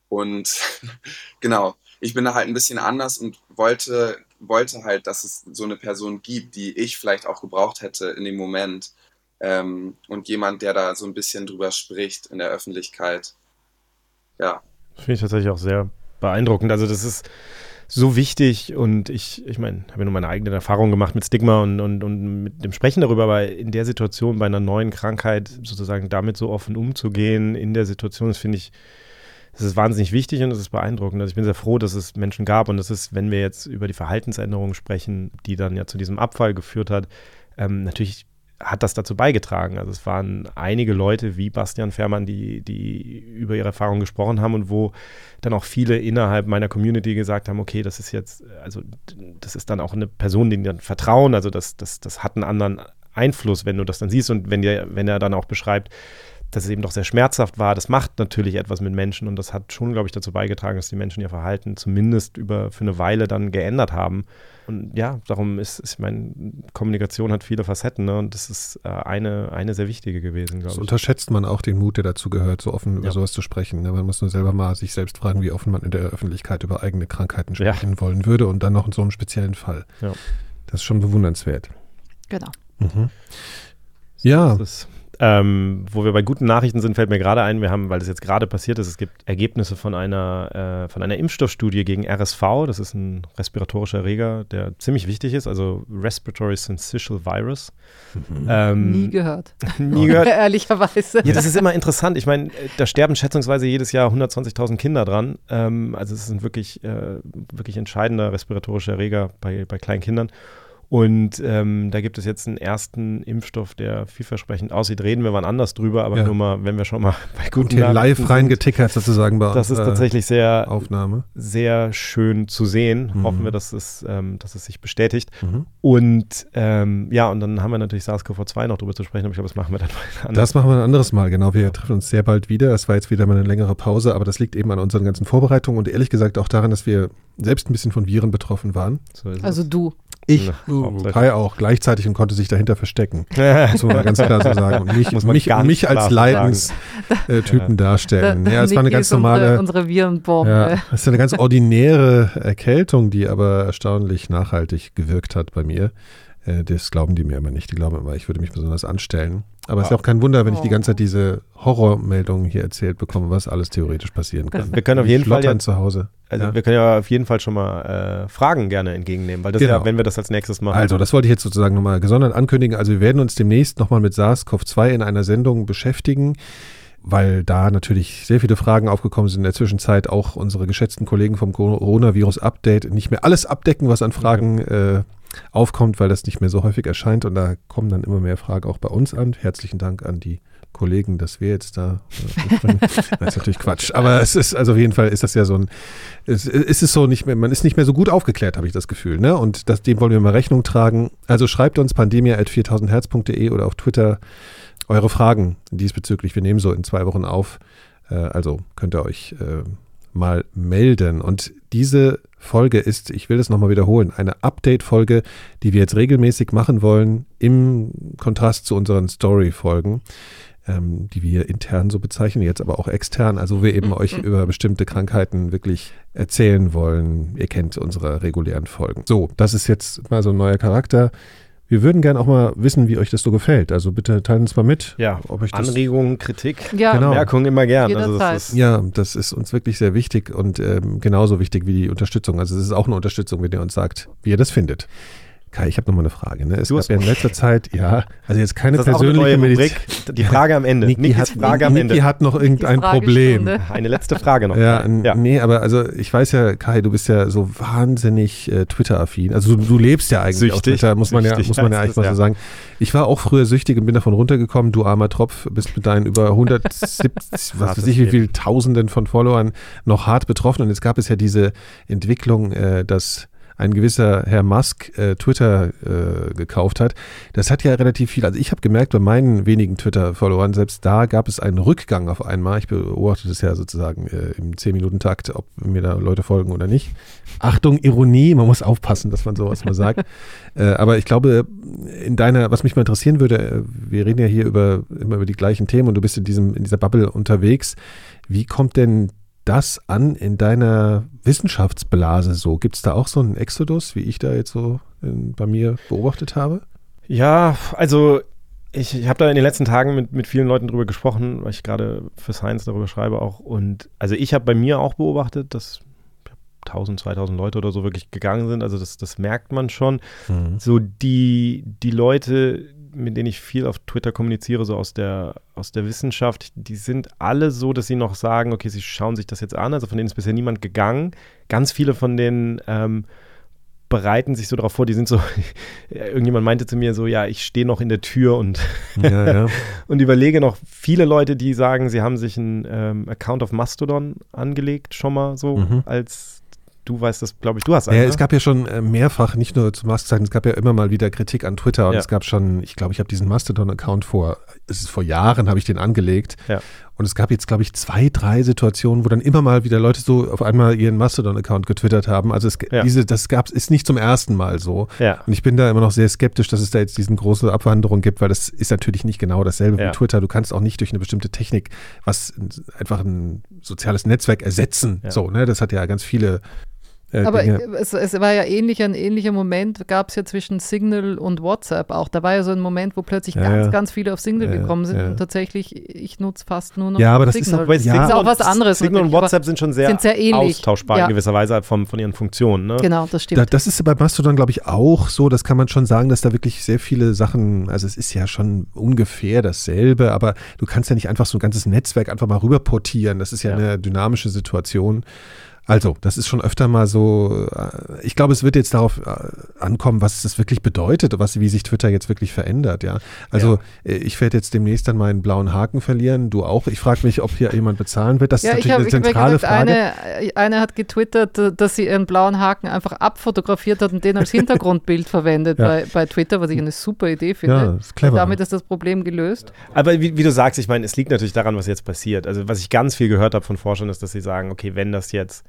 Speaker 5: Und [LAUGHS] genau, ich bin da halt ein bisschen anders und wollte, wollte halt, dass es so eine Person gibt, die ich vielleicht auch gebraucht hätte in dem Moment ähm, und jemand, der da so ein bisschen drüber spricht in der Öffentlichkeit. Ja.
Speaker 3: Finde ich tatsächlich auch sehr beeindruckend. Also das ist so wichtig und ich, ich meine, habe ja nur meine eigenen Erfahrungen gemacht mit Stigma und, und, und mit dem Sprechen darüber, aber in der Situation bei einer neuen Krankheit sozusagen damit so offen umzugehen, in der Situation, das finde ich, das ist wahnsinnig wichtig und das ist beeindruckend. Also ich bin sehr froh, dass es Menschen gab und das ist, wenn wir jetzt über die Verhaltensänderungen sprechen, die dann ja zu diesem Abfall geführt hat, ähm, natürlich hat das dazu beigetragen. Also es waren einige Leute wie Bastian Fährmann, die, die über ihre Erfahrungen gesprochen haben und wo dann auch viele innerhalb meiner Community gesagt haben, okay, das ist jetzt, also das ist dann auch eine Person, die dann vertrauen, also das, das, das hat einen anderen Einfluss, wenn du das dann siehst und wenn, der, wenn er dann auch beschreibt, dass es eben doch sehr schmerzhaft war. Das macht natürlich etwas mit Menschen und das hat schon, glaube ich, dazu beigetragen, dass die Menschen ihr Verhalten zumindest über für eine Weile dann geändert haben. Und ja, darum ist, ich meine, Kommunikation hat viele Facetten ne? und das ist äh, eine, eine sehr wichtige gewesen, glaube
Speaker 1: ich. unterschätzt man auch den Mut, der dazu gehört, so offen ja. über sowas zu sprechen. Ne? Man muss nur selber mal sich selbst fragen, wie offen man in der Öffentlichkeit über eigene Krankheiten sprechen ja. wollen würde und dann noch in so einem speziellen Fall. Ja. Das ist schon bewundernswert.
Speaker 2: Genau.
Speaker 1: Mhm. Ja.
Speaker 3: Das ist ähm, wo wir bei guten Nachrichten sind, fällt mir gerade ein, wir haben, weil das jetzt gerade passiert ist, es gibt Ergebnisse von einer, äh, von einer Impfstoffstudie gegen RSV. Das ist ein respiratorischer Erreger, der ziemlich wichtig ist, also Respiratory Syncytial Virus.
Speaker 2: Mhm. Ähm, nie gehört. [LAUGHS]
Speaker 3: nie gehört. [LAUGHS]
Speaker 2: Ehrlicherweise.
Speaker 3: Ja, das ist immer interessant. Ich meine, da sterben schätzungsweise jedes Jahr 120.000 Kinder dran. Ähm, also es ist ein wirklich, äh, wirklich entscheidender respiratorischer Erreger bei, bei kleinen Kindern. Und ähm, da gibt es jetzt einen ersten Impfstoff, der vielversprechend aussieht. Reden wir wann anders drüber, aber ja. nur mal, wenn wir schon mal [LAUGHS]
Speaker 1: bei guten Hier live reingetickert sozusagen
Speaker 3: bei Das ist tatsächlich sehr,
Speaker 1: Aufnahme.
Speaker 3: sehr schön zu sehen. Mhm. Hoffen wir, dass es, ähm, dass es sich bestätigt. Mhm. Und ähm, ja, und dann haben wir natürlich SARS-CoV-2 noch drüber zu sprechen, aber ich glaube, das machen wir dann
Speaker 1: mal Das machen wir ein anderes Mal, genau. Wir treffen uns sehr bald wieder. Es war jetzt wieder mal eine längere Pause, aber das liegt eben an unseren ganzen Vorbereitungen und ehrlich gesagt auch daran, dass wir selbst ein bisschen von Viren betroffen waren.
Speaker 2: So also du.
Speaker 1: Ich, uh, Kai auch, gleichzeitig und konnte sich dahinter verstecken. [LAUGHS] muss man ganz klar so sagen. Und mich, mich, mich als Leidenstypen äh, darstellen.
Speaker 2: Ja, es war eine ganz normale. Unsere, Virenbombe.
Speaker 1: Ja, es ist eine ganz ordinäre Erkältung, die aber erstaunlich nachhaltig gewirkt hat bei mir. Äh, das glauben die mir immer nicht. Die glauben immer, ich würde mich besonders anstellen. Aber es ist ja auch kein Wunder, wenn ich die ganze Zeit diese Horrormeldungen hier erzählt bekomme, was alles theoretisch passieren kann.
Speaker 3: Wir können auf jeden Fall
Speaker 1: ja, zu Hause.
Speaker 3: Also ja. wir können ja auf jeden Fall schon mal äh, Fragen gerne entgegennehmen, weil das genau. ja, wenn wir das als nächstes machen.
Speaker 1: Also das wollte ich jetzt sozusagen nochmal gesondert ankündigen. Also wir werden uns demnächst nochmal mit SARS-CoV-2 in einer Sendung beschäftigen weil da natürlich sehr viele Fragen aufgekommen sind in der Zwischenzeit. Auch unsere geschätzten Kollegen vom Coronavirus-Update nicht mehr alles abdecken, was an Fragen äh, aufkommt, weil das nicht mehr so häufig erscheint. Und da kommen dann immer mehr Fragen auch bei uns an. Herzlichen Dank an die Kollegen, dass wir jetzt da. Äh, [LAUGHS] das ist natürlich Quatsch. Aber es ist, also auf jeden Fall ist das ja so ein, es, es ist so nicht mehr, man ist nicht mehr so gut aufgeklärt, habe ich das Gefühl. Ne? Und das, dem wollen wir mal Rechnung tragen. Also schreibt uns pandemia.4000herz.de oder auf Twitter eure Fragen diesbezüglich. Wir nehmen so in zwei Wochen auf. Äh, also könnt ihr euch äh, mal melden. Und diese Folge ist, ich will das nochmal wiederholen, eine Update-Folge, die wir jetzt regelmäßig machen wollen, im Kontrast zu unseren Story-Folgen, ähm, die wir intern so bezeichnen, jetzt aber auch extern, also wir eben euch über bestimmte Krankheiten wirklich erzählen wollen. Ihr kennt unsere regulären Folgen. So, das ist jetzt mal so ein neuer Charakter. Wir würden gerne auch mal wissen, wie euch das so gefällt. Also bitte teilen uns mal mit.
Speaker 3: Ja, ob euch das Anregungen, Kritik,
Speaker 2: ja.
Speaker 3: genau. Bemerkungen immer gern.
Speaker 1: Also das ist ja, das ist uns wirklich sehr wichtig und ähm, genauso wichtig wie die Unterstützung. Also es ist auch eine Unterstützung, wenn ihr uns sagt, wie ihr das findet. Kai, ich habe noch mal eine Frage. Ne? Es du gab ja in letzter Zeit, ja, also jetzt keine persönliche Medizin.
Speaker 3: Die Frage am Ende.
Speaker 1: Niki, hat, Frage am Ende. Niki hat noch irgendein Problem.
Speaker 3: Eine letzte Frage noch.
Speaker 1: Ja, ja, nee, aber also ich weiß ja, Kai, du bist ja so wahnsinnig äh, Twitter-affin. Also du, du, lebst ja eigentlich süchtig, auf Twitter, muss man süchtig, ja, muss man ja eigentlich mal so sagen. Ich war auch früher süchtig und bin davon runtergekommen. Du armer Tropf, bist mit deinen über 170, [LAUGHS] was weiß ich, wie viel Tausenden von Followern noch hart betroffen. Und jetzt gab es ja diese Entwicklung, äh, dass ein gewisser Herr Musk äh, Twitter äh, gekauft hat, das hat ja relativ viel. Also ich habe gemerkt, bei meinen wenigen Twitter-Followern, selbst da gab es einen Rückgang auf einmal. Ich beobachte das ja sozusagen äh, im 10-Minuten-Takt, ob mir da Leute folgen oder nicht. Achtung, Ironie, man muss aufpassen, dass man sowas mal sagt. [LAUGHS] Äh, aber ich glaube, in deiner, was mich mal interessieren würde, äh, wir reden ja hier über, immer über die gleichen Themen und du bist in, diesem, in dieser Bubble unterwegs. Wie kommt denn das an in deiner Wissenschaftsblase so? Gibt es da auch so einen Exodus, wie ich da jetzt so in, bei mir beobachtet habe?
Speaker 3: Ja, also ich, ich habe da in den letzten Tagen mit, mit vielen Leuten drüber gesprochen, weil ich gerade für Science darüber schreibe auch. Und also ich habe bei mir auch beobachtet, dass 1000, 2000 Leute oder so wirklich gegangen sind. Also das, das merkt man schon. Mhm. So die, die Leute, mit denen ich viel auf Twitter kommuniziere, so aus der, aus der Wissenschaft, die sind alle so, dass sie noch sagen, okay, sie schauen sich das jetzt an. Also von denen ist bisher niemand gegangen. Ganz viele von denen ähm, bereiten sich so darauf vor, die sind so, [LAUGHS] irgendjemand meinte zu mir so, ja, ich stehe noch in der Tür und,
Speaker 1: Ja, ja. [LAUGHS]
Speaker 3: und überlege noch viele Leute, die sagen, sie haben sich einen ähm, Account auf Mastodon angelegt, schon mal so,
Speaker 1: Mhm.
Speaker 3: als du weißt das, glaube ich, du hast einen.
Speaker 1: Ja,
Speaker 3: ne?
Speaker 1: es gab ja schon äh, mehrfach, nicht nur zu Musk-Zeiten, es gab ja immer mal wieder Kritik an Twitter und
Speaker 3: Ja.
Speaker 1: es gab schon, ich glaube, ich habe diesen Mastodon-Account vor, es ist vor Jahren, habe ich den angelegt.
Speaker 3: Ja.
Speaker 1: Und es gab jetzt, glaube ich, zwei, drei Situationen, wo dann immer mal wieder Leute so auf einmal ihren Mastodon-Account getwittert haben. Also es,
Speaker 3: Ja.
Speaker 1: diese, das gab ist nicht zum ersten Mal so.
Speaker 3: ja.
Speaker 1: Und ich bin da immer noch sehr skeptisch, dass es da jetzt diesen große Abwanderung gibt, weil das ist natürlich nicht genau dasselbe
Speaker 3: Ja.
Speaker 1: wie Twitter. Du kannst auch nicht durch eine bestimmte Technik was einfach ein soziales Netzwerk ersetzen. So, ne? Das hat ja ganz viele äh,
Speaker 2: Aber es, es war ja ähnlich, ein ähnlicher Moment gab es ja zwischen Signal und WhatsApp auch. Da war ja so ein Moment, wo plötzlich
Speaker 1: Ja,
Speaker 2: ganz,
Speaker 1: ja.
Speaker 2: ganz viele auf Signal
Speaker 1: Ja,
Speaker 2: gekommen sind und tatsächlich, ich nutze fast nur noch
Speaker 1: Ja, aber das ist
Speaker 2: Signal.
Speaker 1: auch-
Speaker 2: das
Speaker 1: ja.
Speaker 2: ist auch was anderes.
Speaker 3: Signal und WhatsApp sind schon sehr,
Speaker 2: sind sehr ähnlich.
Speaker 3: austauschbar in gewisser Weise von, von ihren Funktionen. Ne?
Speaker 2: Genau, das
Speaker 1: Da,
Speaker 2: stimmt.
Speaker 1: das ist bei Mastodon, glaube ich, auch so. Das kann man schon sagen, dass da wirklich sehr viele Sachen, also es ist ja schon ungefähr dasselbe, aber du kannst ja nicht einfach so ein ganzes Netzwerk einfach mal rüber portieren. Das ist Ja. eine dynamische Situation. Also, das ist schon öfter mal so, äh, ich glaube, es wird jetzt darauf äh, ankommen, was das wirklich bedeutet, was, wie sich Twitter jetzt wirklich verändert, ja. Also, äh, ich werde jetzt demnächst dann meinen blauen Haken verlieren, du auch. Ich frage mich, ob hier jemand bezahlen wird. Das
Speaker 2: ja,
Speaker 1: ist
Speaker 2: ich
Speaker 1: natürlich
Speaker 2: habe
Speaker 1: eine
Speaker 2: hab
Speaker 1: zentrale
Speaker 2: gesagt,
Speaker 1: Frage.
Speaker 2: eine, eine hat getwittert, dass sie ihren blauen Haken einfach abfotografiert hat und den als [LAUGHS] Hintergrundbild verwendet
Speaker 1: Ja.
Speaker 2: bei, bei Twitter, was ich eine super Idee finde.
Speaker 1: Ja, ist clever.
Speaker 2: Damit ist das Problem gelöst.
Speaker 3: Aber wie, wie du sagst, ich meine, es liegt natürlich daran, was jetzt passiert. Also was ich ganz viel gehört habe von Forschern, ist, dass sie sagen, okay, wenn das jetzt,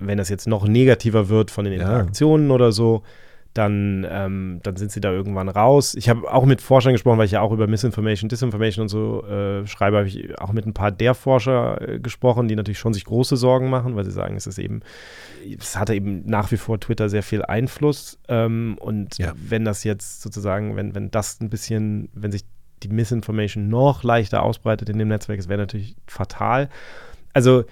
Speaker 3: wenn das jetzt noch negativer wird von den
Speaker 1: Ja.
Speaker 3: Interaktionen oder so, dann, ähm, dann sind sie da irgendwann raus. Ich habe auch mit Forschern gesprochen, weil ich ja auch über Misinformation, Disinformation und so äh, schreibe, habe ich auch mit ein paar der Forscher äh, gesprochen, die natürlich schon sich große Sorgen machen, weil sie sagen, es ist eben, es hatte eben nach wie vor Twitter sehr viel Einfluss. Ähm, und
Speaker 1: Ja.
Speaker 3: wenn das jetzt sozusagen, wenn, wenn das ein bisschen, wenn sich die Misinformation noch leichter ausbreitet in dem Netzwerk, es wäre natürlich fatal. Also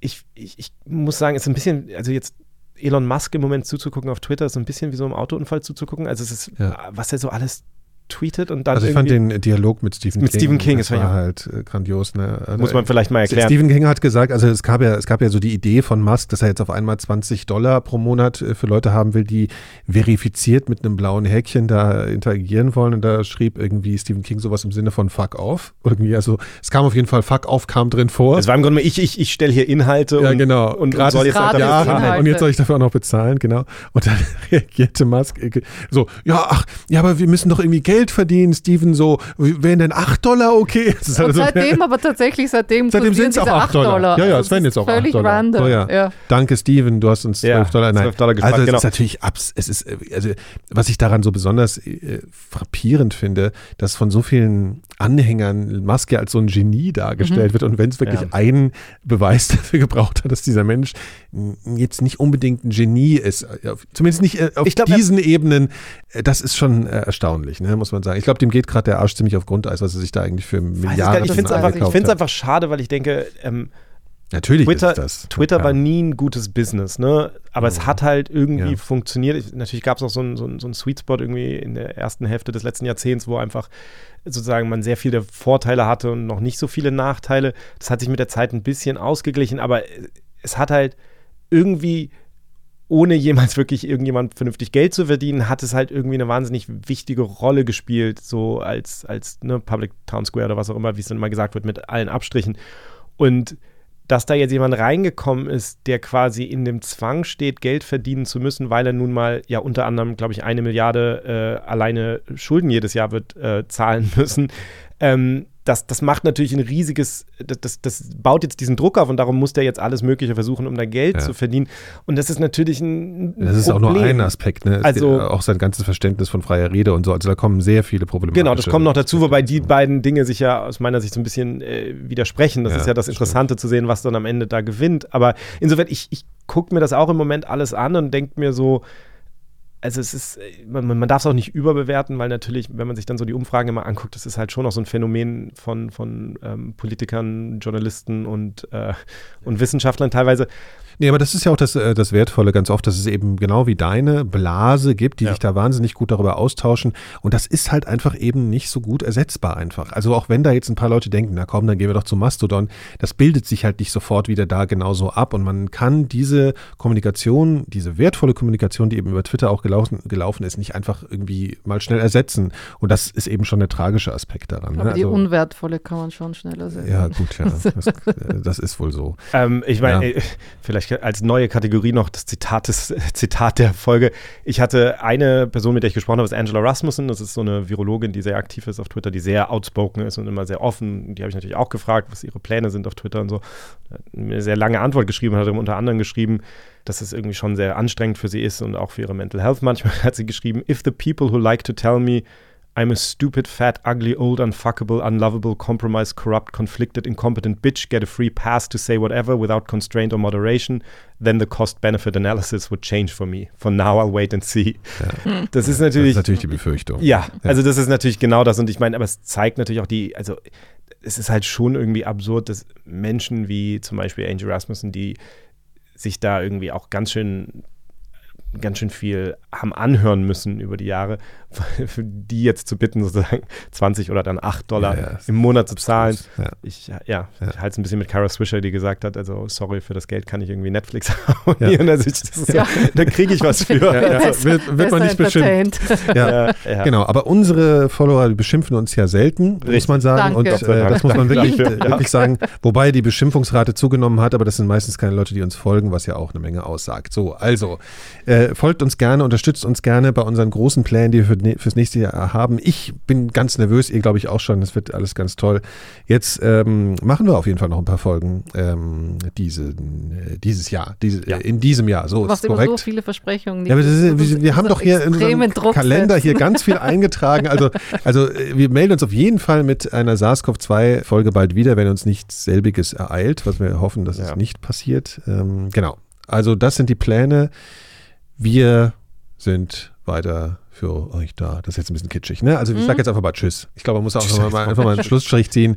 Speaker 3: ich, ich, ich muss sagen, es ist ein bisschen, also jetzt Elon Musk im Moment zuzugucken auf Twitter ist ein bisschen wie so einem Autounfall zuzugucken. Also es ist,
Speaker 1: Ja.
Speaker 3: was er so alles tweetet und dann
Speaker 1: Also ich fand den Dialog mit Stephen
Speaker 3: Mit
Speaker 1: King,
Speaker 3: Stephen King,
Speaker 1: das war
Speaker 3: ja-
Speaker 1: halt äh, grandios. Ne? Also,
Speaker 3: muss man vielleicht mal erklären.
Speaker 1: Stephen King hat gesagt, also es gab ja, es gab ja so die Idee von Musk, dass er jetzt auf einmal 20 Dollar pro Monat äh, für Leute haben will, die verifiziert mit einem blauen Häkchen da interagieren wollen. Und da schrieb irgendwie Stephen King sowas im Sinne von Fuck off. Irgendwie, also es kam auf jeden Fall Fuck off kam drin vor.
Speaker 3: Es war im Grunde, ich, ich, ich stelle hier Inhalte
Speaker 1: ja,
Speaker 3: und,
Speaker 1: genau.
Speaker 3: und, und soll jetzt halt
Speaker 1: ja,
Speaker 3: dafür
Speaker 2: Inhalte.
Speaker 3: zahlen.
Speaker 1: und jetzt soll ich dafür auch noch bezahlen, genau. Und dann [LAUGHS] reagierte Musk äh, so, ja, ach, ja, aber wir müssen doch irgendwie Geld verdienen, Steven, so, wären denn 8 Dollar okay? [LAUGHS] Das ist
Speaker 2: Und
Speaker 1: also-
Speaker 2: seitdem, aber tatsächlich, seitdem,
Speaker 1: Seitdem
Speaker 2: kursieren
Speaker 1: sind's auch
Speaker 2: diese
Speaker 1: 8 Dollar. Ja, ja,
Speaker 2: Das
Speaker 1: es werden jetzt auch 8
Speaker 2: völlig
Speaker 1: Dollar.
Speaker 2: random.
Speaker 1: So, ja. Danke, Steven, du hast uns 12
Speaker 3: Ja,
Speaker 1: Dollar. Nein.
Speaker 3: 12 Dollar gespart,
Speaker 1: also es
Speaker 3: genau.
Speaker 1: ist natürlich abs, es ist, also was ich daran so besonders äh, frappierend finde, dass von so vielen Anhängern Maske als so ein Genie dargestellt wird und wenn es wirklich
Speaker 3: Ja.
Speaker 1: einen Beweis [LAUGHS] dafür gebraucht hat, dass dieser Mensch jetzt nicht unbedingt ein Genie ist, äh, zumindest nicht äh, auf
Speaker 3: Ich glaub, er-
Speaker 1: diesen Ebenen, äh, das ist schon äh, erstaunlich, ne, muss man sagen. Ich glaube, dem geht gerade der Arsch ziemlich auf Grundeis, was er sich da eigentlich für Milliarden.
Speaker 3: Ich finde es einfach, ich schade, weil ich denke, ähm,
Speaker 1: Natürlich
Speaker 3: Twitter,
Speaker 1: ist das.
Speaker 3: Twitter
Speaker 1: ja.
Speaker 3: war nie ein gutes Business, ne? Aber es hat halt irgendwie
Speaker 1: Ja.
Speaker 3: funktioniert. Ich, natürlich gab es noch so einen so einen- so einen Sweet Spot irgendwie in der ersten Hälfte des letzten Jahrzehnts, wo einfach sozusagen man sehr viele Vorteile hatte und noch nicht so viele Nachteile. Das hat sich mit der Zeit ein bisschen ausgeglichen, aber es hat halt irgendwie ohne jemals wirklich irgendjemand vernünftig Geld zu verdienen, hat es halt irgendwie eine wahnsinnig wichtige Rolle gespielt, so als, als ne, Public Town Square oder was auch immer, wie es dann immer gesagt wird, mit allen Abstrichen. Und dass da jetzt jemand reingekommen ist, der quasi in dem Zwang steht, Geld verdienen zu müssen, weil er nun mal ja unter anderem, glaube ich, eine Milliarde äh, alleine Schulden jedes Jahr wird äh, zahlen müssen. Ähm, das, das macht natürlich ein riesiges, das, das, das baut jetzt diesen Druck auf und darum muss der jetzt alles Mögliche versuchen, um da Geld
Speaker 1: Ja.
Speaker 3: zu verdienen. Und das ist natürlich ein, ein
Speaker 1: Das ist auch nur
Speaker 3: Problem.
Speaker 1: ein Aspekt, ne?
Speaker 3: Also-
Speaker 1: geht auch sein ganzes Verständnis von freier Rede und so. Also da kommen sehr viele Probleme.
Speaker 3: Genau, das kommt noch dazu, wobei die beiden Dinge sich ja aus meiner Sicht so ein bisschen äh, widersprechen. Das
Speaker 1: Ja,
Speaker 3: ist ja das Interessante zu sehen, was dann am Ende da gewinnt. Aber insofern, ich, ich gucke mir das auch im Moment alles an und denke mir so, also es ist, äh, man, man darf es auch nicht überbewerten, weil natürlich, wenn man sich dann so die Umfragen immer anguckt, das ist halt schon noch so ein Phänomen von, von ähm, Politikern, Journalisten und, äh, und Wissenschaftlern teilweise.
Speaker 1: Nee, aber das ist ja auch das, äh, das Wertvolle ganz oft, dass es eben genau wie deine Blase gibt, die
Speaker 3: Ja.
Speaker 1: sich da wahnsinnig gut darüber austauschen. Und das ist halt einfach eben nicht so gut ersetzbar einfach. Also auch wenn da jetzt ein paar Leute denken, na komm, dann gehen wir doch zu Mastodon, das bildet sich halt nicht sofort wieder da genauso ab. Und man kann diese Kommunikation, diese wertvolle Kommunikation, die eben über Twitter auch gelaufen, gelaufen ist, nicht einfach irgendwie mal schnell ersetzen. Und das ist eben schon der tragische Aspekt daran.
Speaker 2: Aber
Speaker 1: ne?
Speaker 2: die
Speaker 1: Also-
Speaker 2: unwertvolle kann man schon schneller sehen.
Speaker 1: ja, gut, ja. [LAUGHS] Das, äh, das ist wohl so.
Speaker 3: Ähm, ich meine,
Speaker 1: Ja.
Speaker 3: äh, vielleicht als neue Kategorie noch das Zitat, des, [LAUGHS] Zitat der Folge. Ich hatte eine Person, mit der ich gesprochen habe, ist Angela Rasmussen. Das ist so eine Virologin, die sehr aktiv ist auf Twitter, die sehr outspoken ist und immer sehr offen. Die habe ich natürlich auch gefragt, was ihre Pläne sind auf Twitter und so. Mir eine sehr lange Antwort geschrieben, hat unter anderem geschrieben, dass es irgendwie schon sehr anstrengend für sie ist und auch für ihre Mental Health. [LAUGHS] Manchmal hat sie geschrieben, if the people who like to tell me I'm a stupid, fat, ugly, old, unfuckable, unlovable, compromised, corrupt, conflicted, incompetent bitch get a free pass to say whatever without constraint or moderation, then the cost-benefit analysis would change for me. For now, I'll wait and see. [LAUGHS] Das ist
Speaker 1: Das
Speaker 3: natürlich,
Speaker 1: ist natürlich die Befürchtung.
Speaker 3: ja, also das ist natürlich genau das und ich meine, aber es zeigt natürlich auch die, also es ist halt schon irgendwie absurd, dass Menschen wie zum Beispiel Angel Rasmussen, die sich da irgendwie auch ganz schön ganz schön viel haben anhören müssen über die Jahre, [LAUGHS] für die jetzt zu bitten, sozusagen 20 oder dann 8 Dollar
Speaker 1: Ja, ja,
Speaker 3: im Monat zu zahlen.
Speaker 1: Ja.
Speaker 3: Ich, ja,
Speaker 1: Ja.
Speaker 3: ich halte es ein bisschen mit Kara Swisher, die gesagt hat, also sorry, für das Geld kann ich irgendwie Netflix [LAUGHS] abonnieren. Also ich, das ist
Speaker 2: Ja.
Speaker 3: so, da kriege ich was [LAUGHS] für.
Speaker 1: Ja,
Speaker 3: Ja,
Speaker 1: also wird, wird man nicht beschimpft.
Speaker 2: entertained.
Speaker 1: Ja.
Speaker 3: ja, ja.
Speaker 1: Genau, aber unsere Follower beschimpfen uns ja selten, muss
Speaker 3: Richtig.
Speaker 1: man sagen.
Speaker 2: Danke.
Speaker 1: Und äh, das muss man wirklich,
Speaker 3: ja.
Speaker 1: wirklich sagen. Wobei die Beschimpfungsrate zugenommen hat, aber das sind meistens keine Leute, die uns folgen, was ja auch eine Menge aussagt. So, also äh, folgt uns gerne, unterstützt uns gerne bei unseren großen Plänen, die wir für, ne- fürs nächste Jahr haben. Ich bin ganz nervös, ihr glaube ich auch schon. Das wird alles ganz toll. Jetzt ähm, machen wir auf jeden Fall noch ein paar Folgen ähm, diese, äh, dieses Jahr, diese,
Speaker 3: Ja.
Speaker 1: äh, in diesem Jahr. So
Speaker 2: Du
Speaker 1: ist
Speaker 2: machst immer
Speaker 1: korrekt.
Speaker 2: so viele Versprechungen.
Speaker 1: Ja, ist, wir, wir haben doch hier in
Speaker 2: extremen
Speaker 1: unserem
Speaker 2: Druck
Speaker 1: Kalender
Speaker 2: setzen.
Speaker 1: hier ganz viel [LAUGHS] eingetragen. Also, also äh, wir melden uns auf jeden Fall mit einer SARS-CoV-2-Folge bald wieder, wenn uns nichts selbiges ereilt, was wir hoffen, dass es
Speaker 3: Ja.
Speaker 1: nicht passiert. Ähm, genau. Also das sind die Pläne. Wir sind weiter für euch da. Das ist jetzt ein bisschen kitschig, ne? Also ich
Speaker 2: Mhm.
Speaker 1: sage jetzt einfach mal Tschüss. Ich glaube, man muss auch
Speaker 3: Tschüss.
Speaker 1: einfach mal, einfach mal einen Schlussstrich ziehen.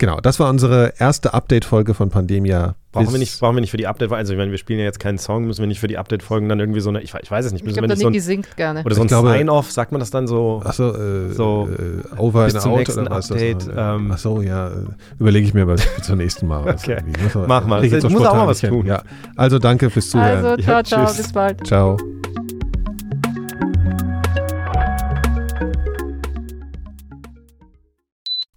Speaker 1: Genau, das war unsere erste Update-Folge von Pandemia.
Speaker 3: Brauchen wir, nicht, brauchen wir nicht für die Update, also ich meine, wir spielen ja jetzt keinen Song, müssen wir nicht für die Update-Folgen dann irgendwie so eine, ich, ich weiß es nicht,
Speaker 2: Ich
Speaker 3: müssen
Speaker 2: glaube,
Speaker 3: wir
Speaker 2: der
Speaker 3: nicht so ein,
Speaker 2: singt gerne.
Speaker 3: oder so
Speaker 1: Ich
Speaker 3: ein Sign-Off, sagt man das dann so?
Speaker 1: Achso, äh,
Speaker 3: So,
Speaker 1: äh, over
Speaker 3: bis
Speaker 1: and
Speaker 3: zum
Speaker 1: out
Speaker 3: nächsten
Speaker 1: oder was?
Speaker 3: Update, ähm,
Speaker 1: Achso, ja, äh, überlege ich mir was zum nächsten Mal.
Speaker 3: Okay.
Speaker 1: Muss
Speaker 3: Mach mal.
Speaker 1: ich
Speaker 3: musst auch mal was tun.
Speaker 1: Ja. Also danke fürs Zuhören.
Speaker 2: Also, ciao,
Speaker 3: Ja,
Speaker 2: ciao, bis bald.
Speaker 1: Ciao.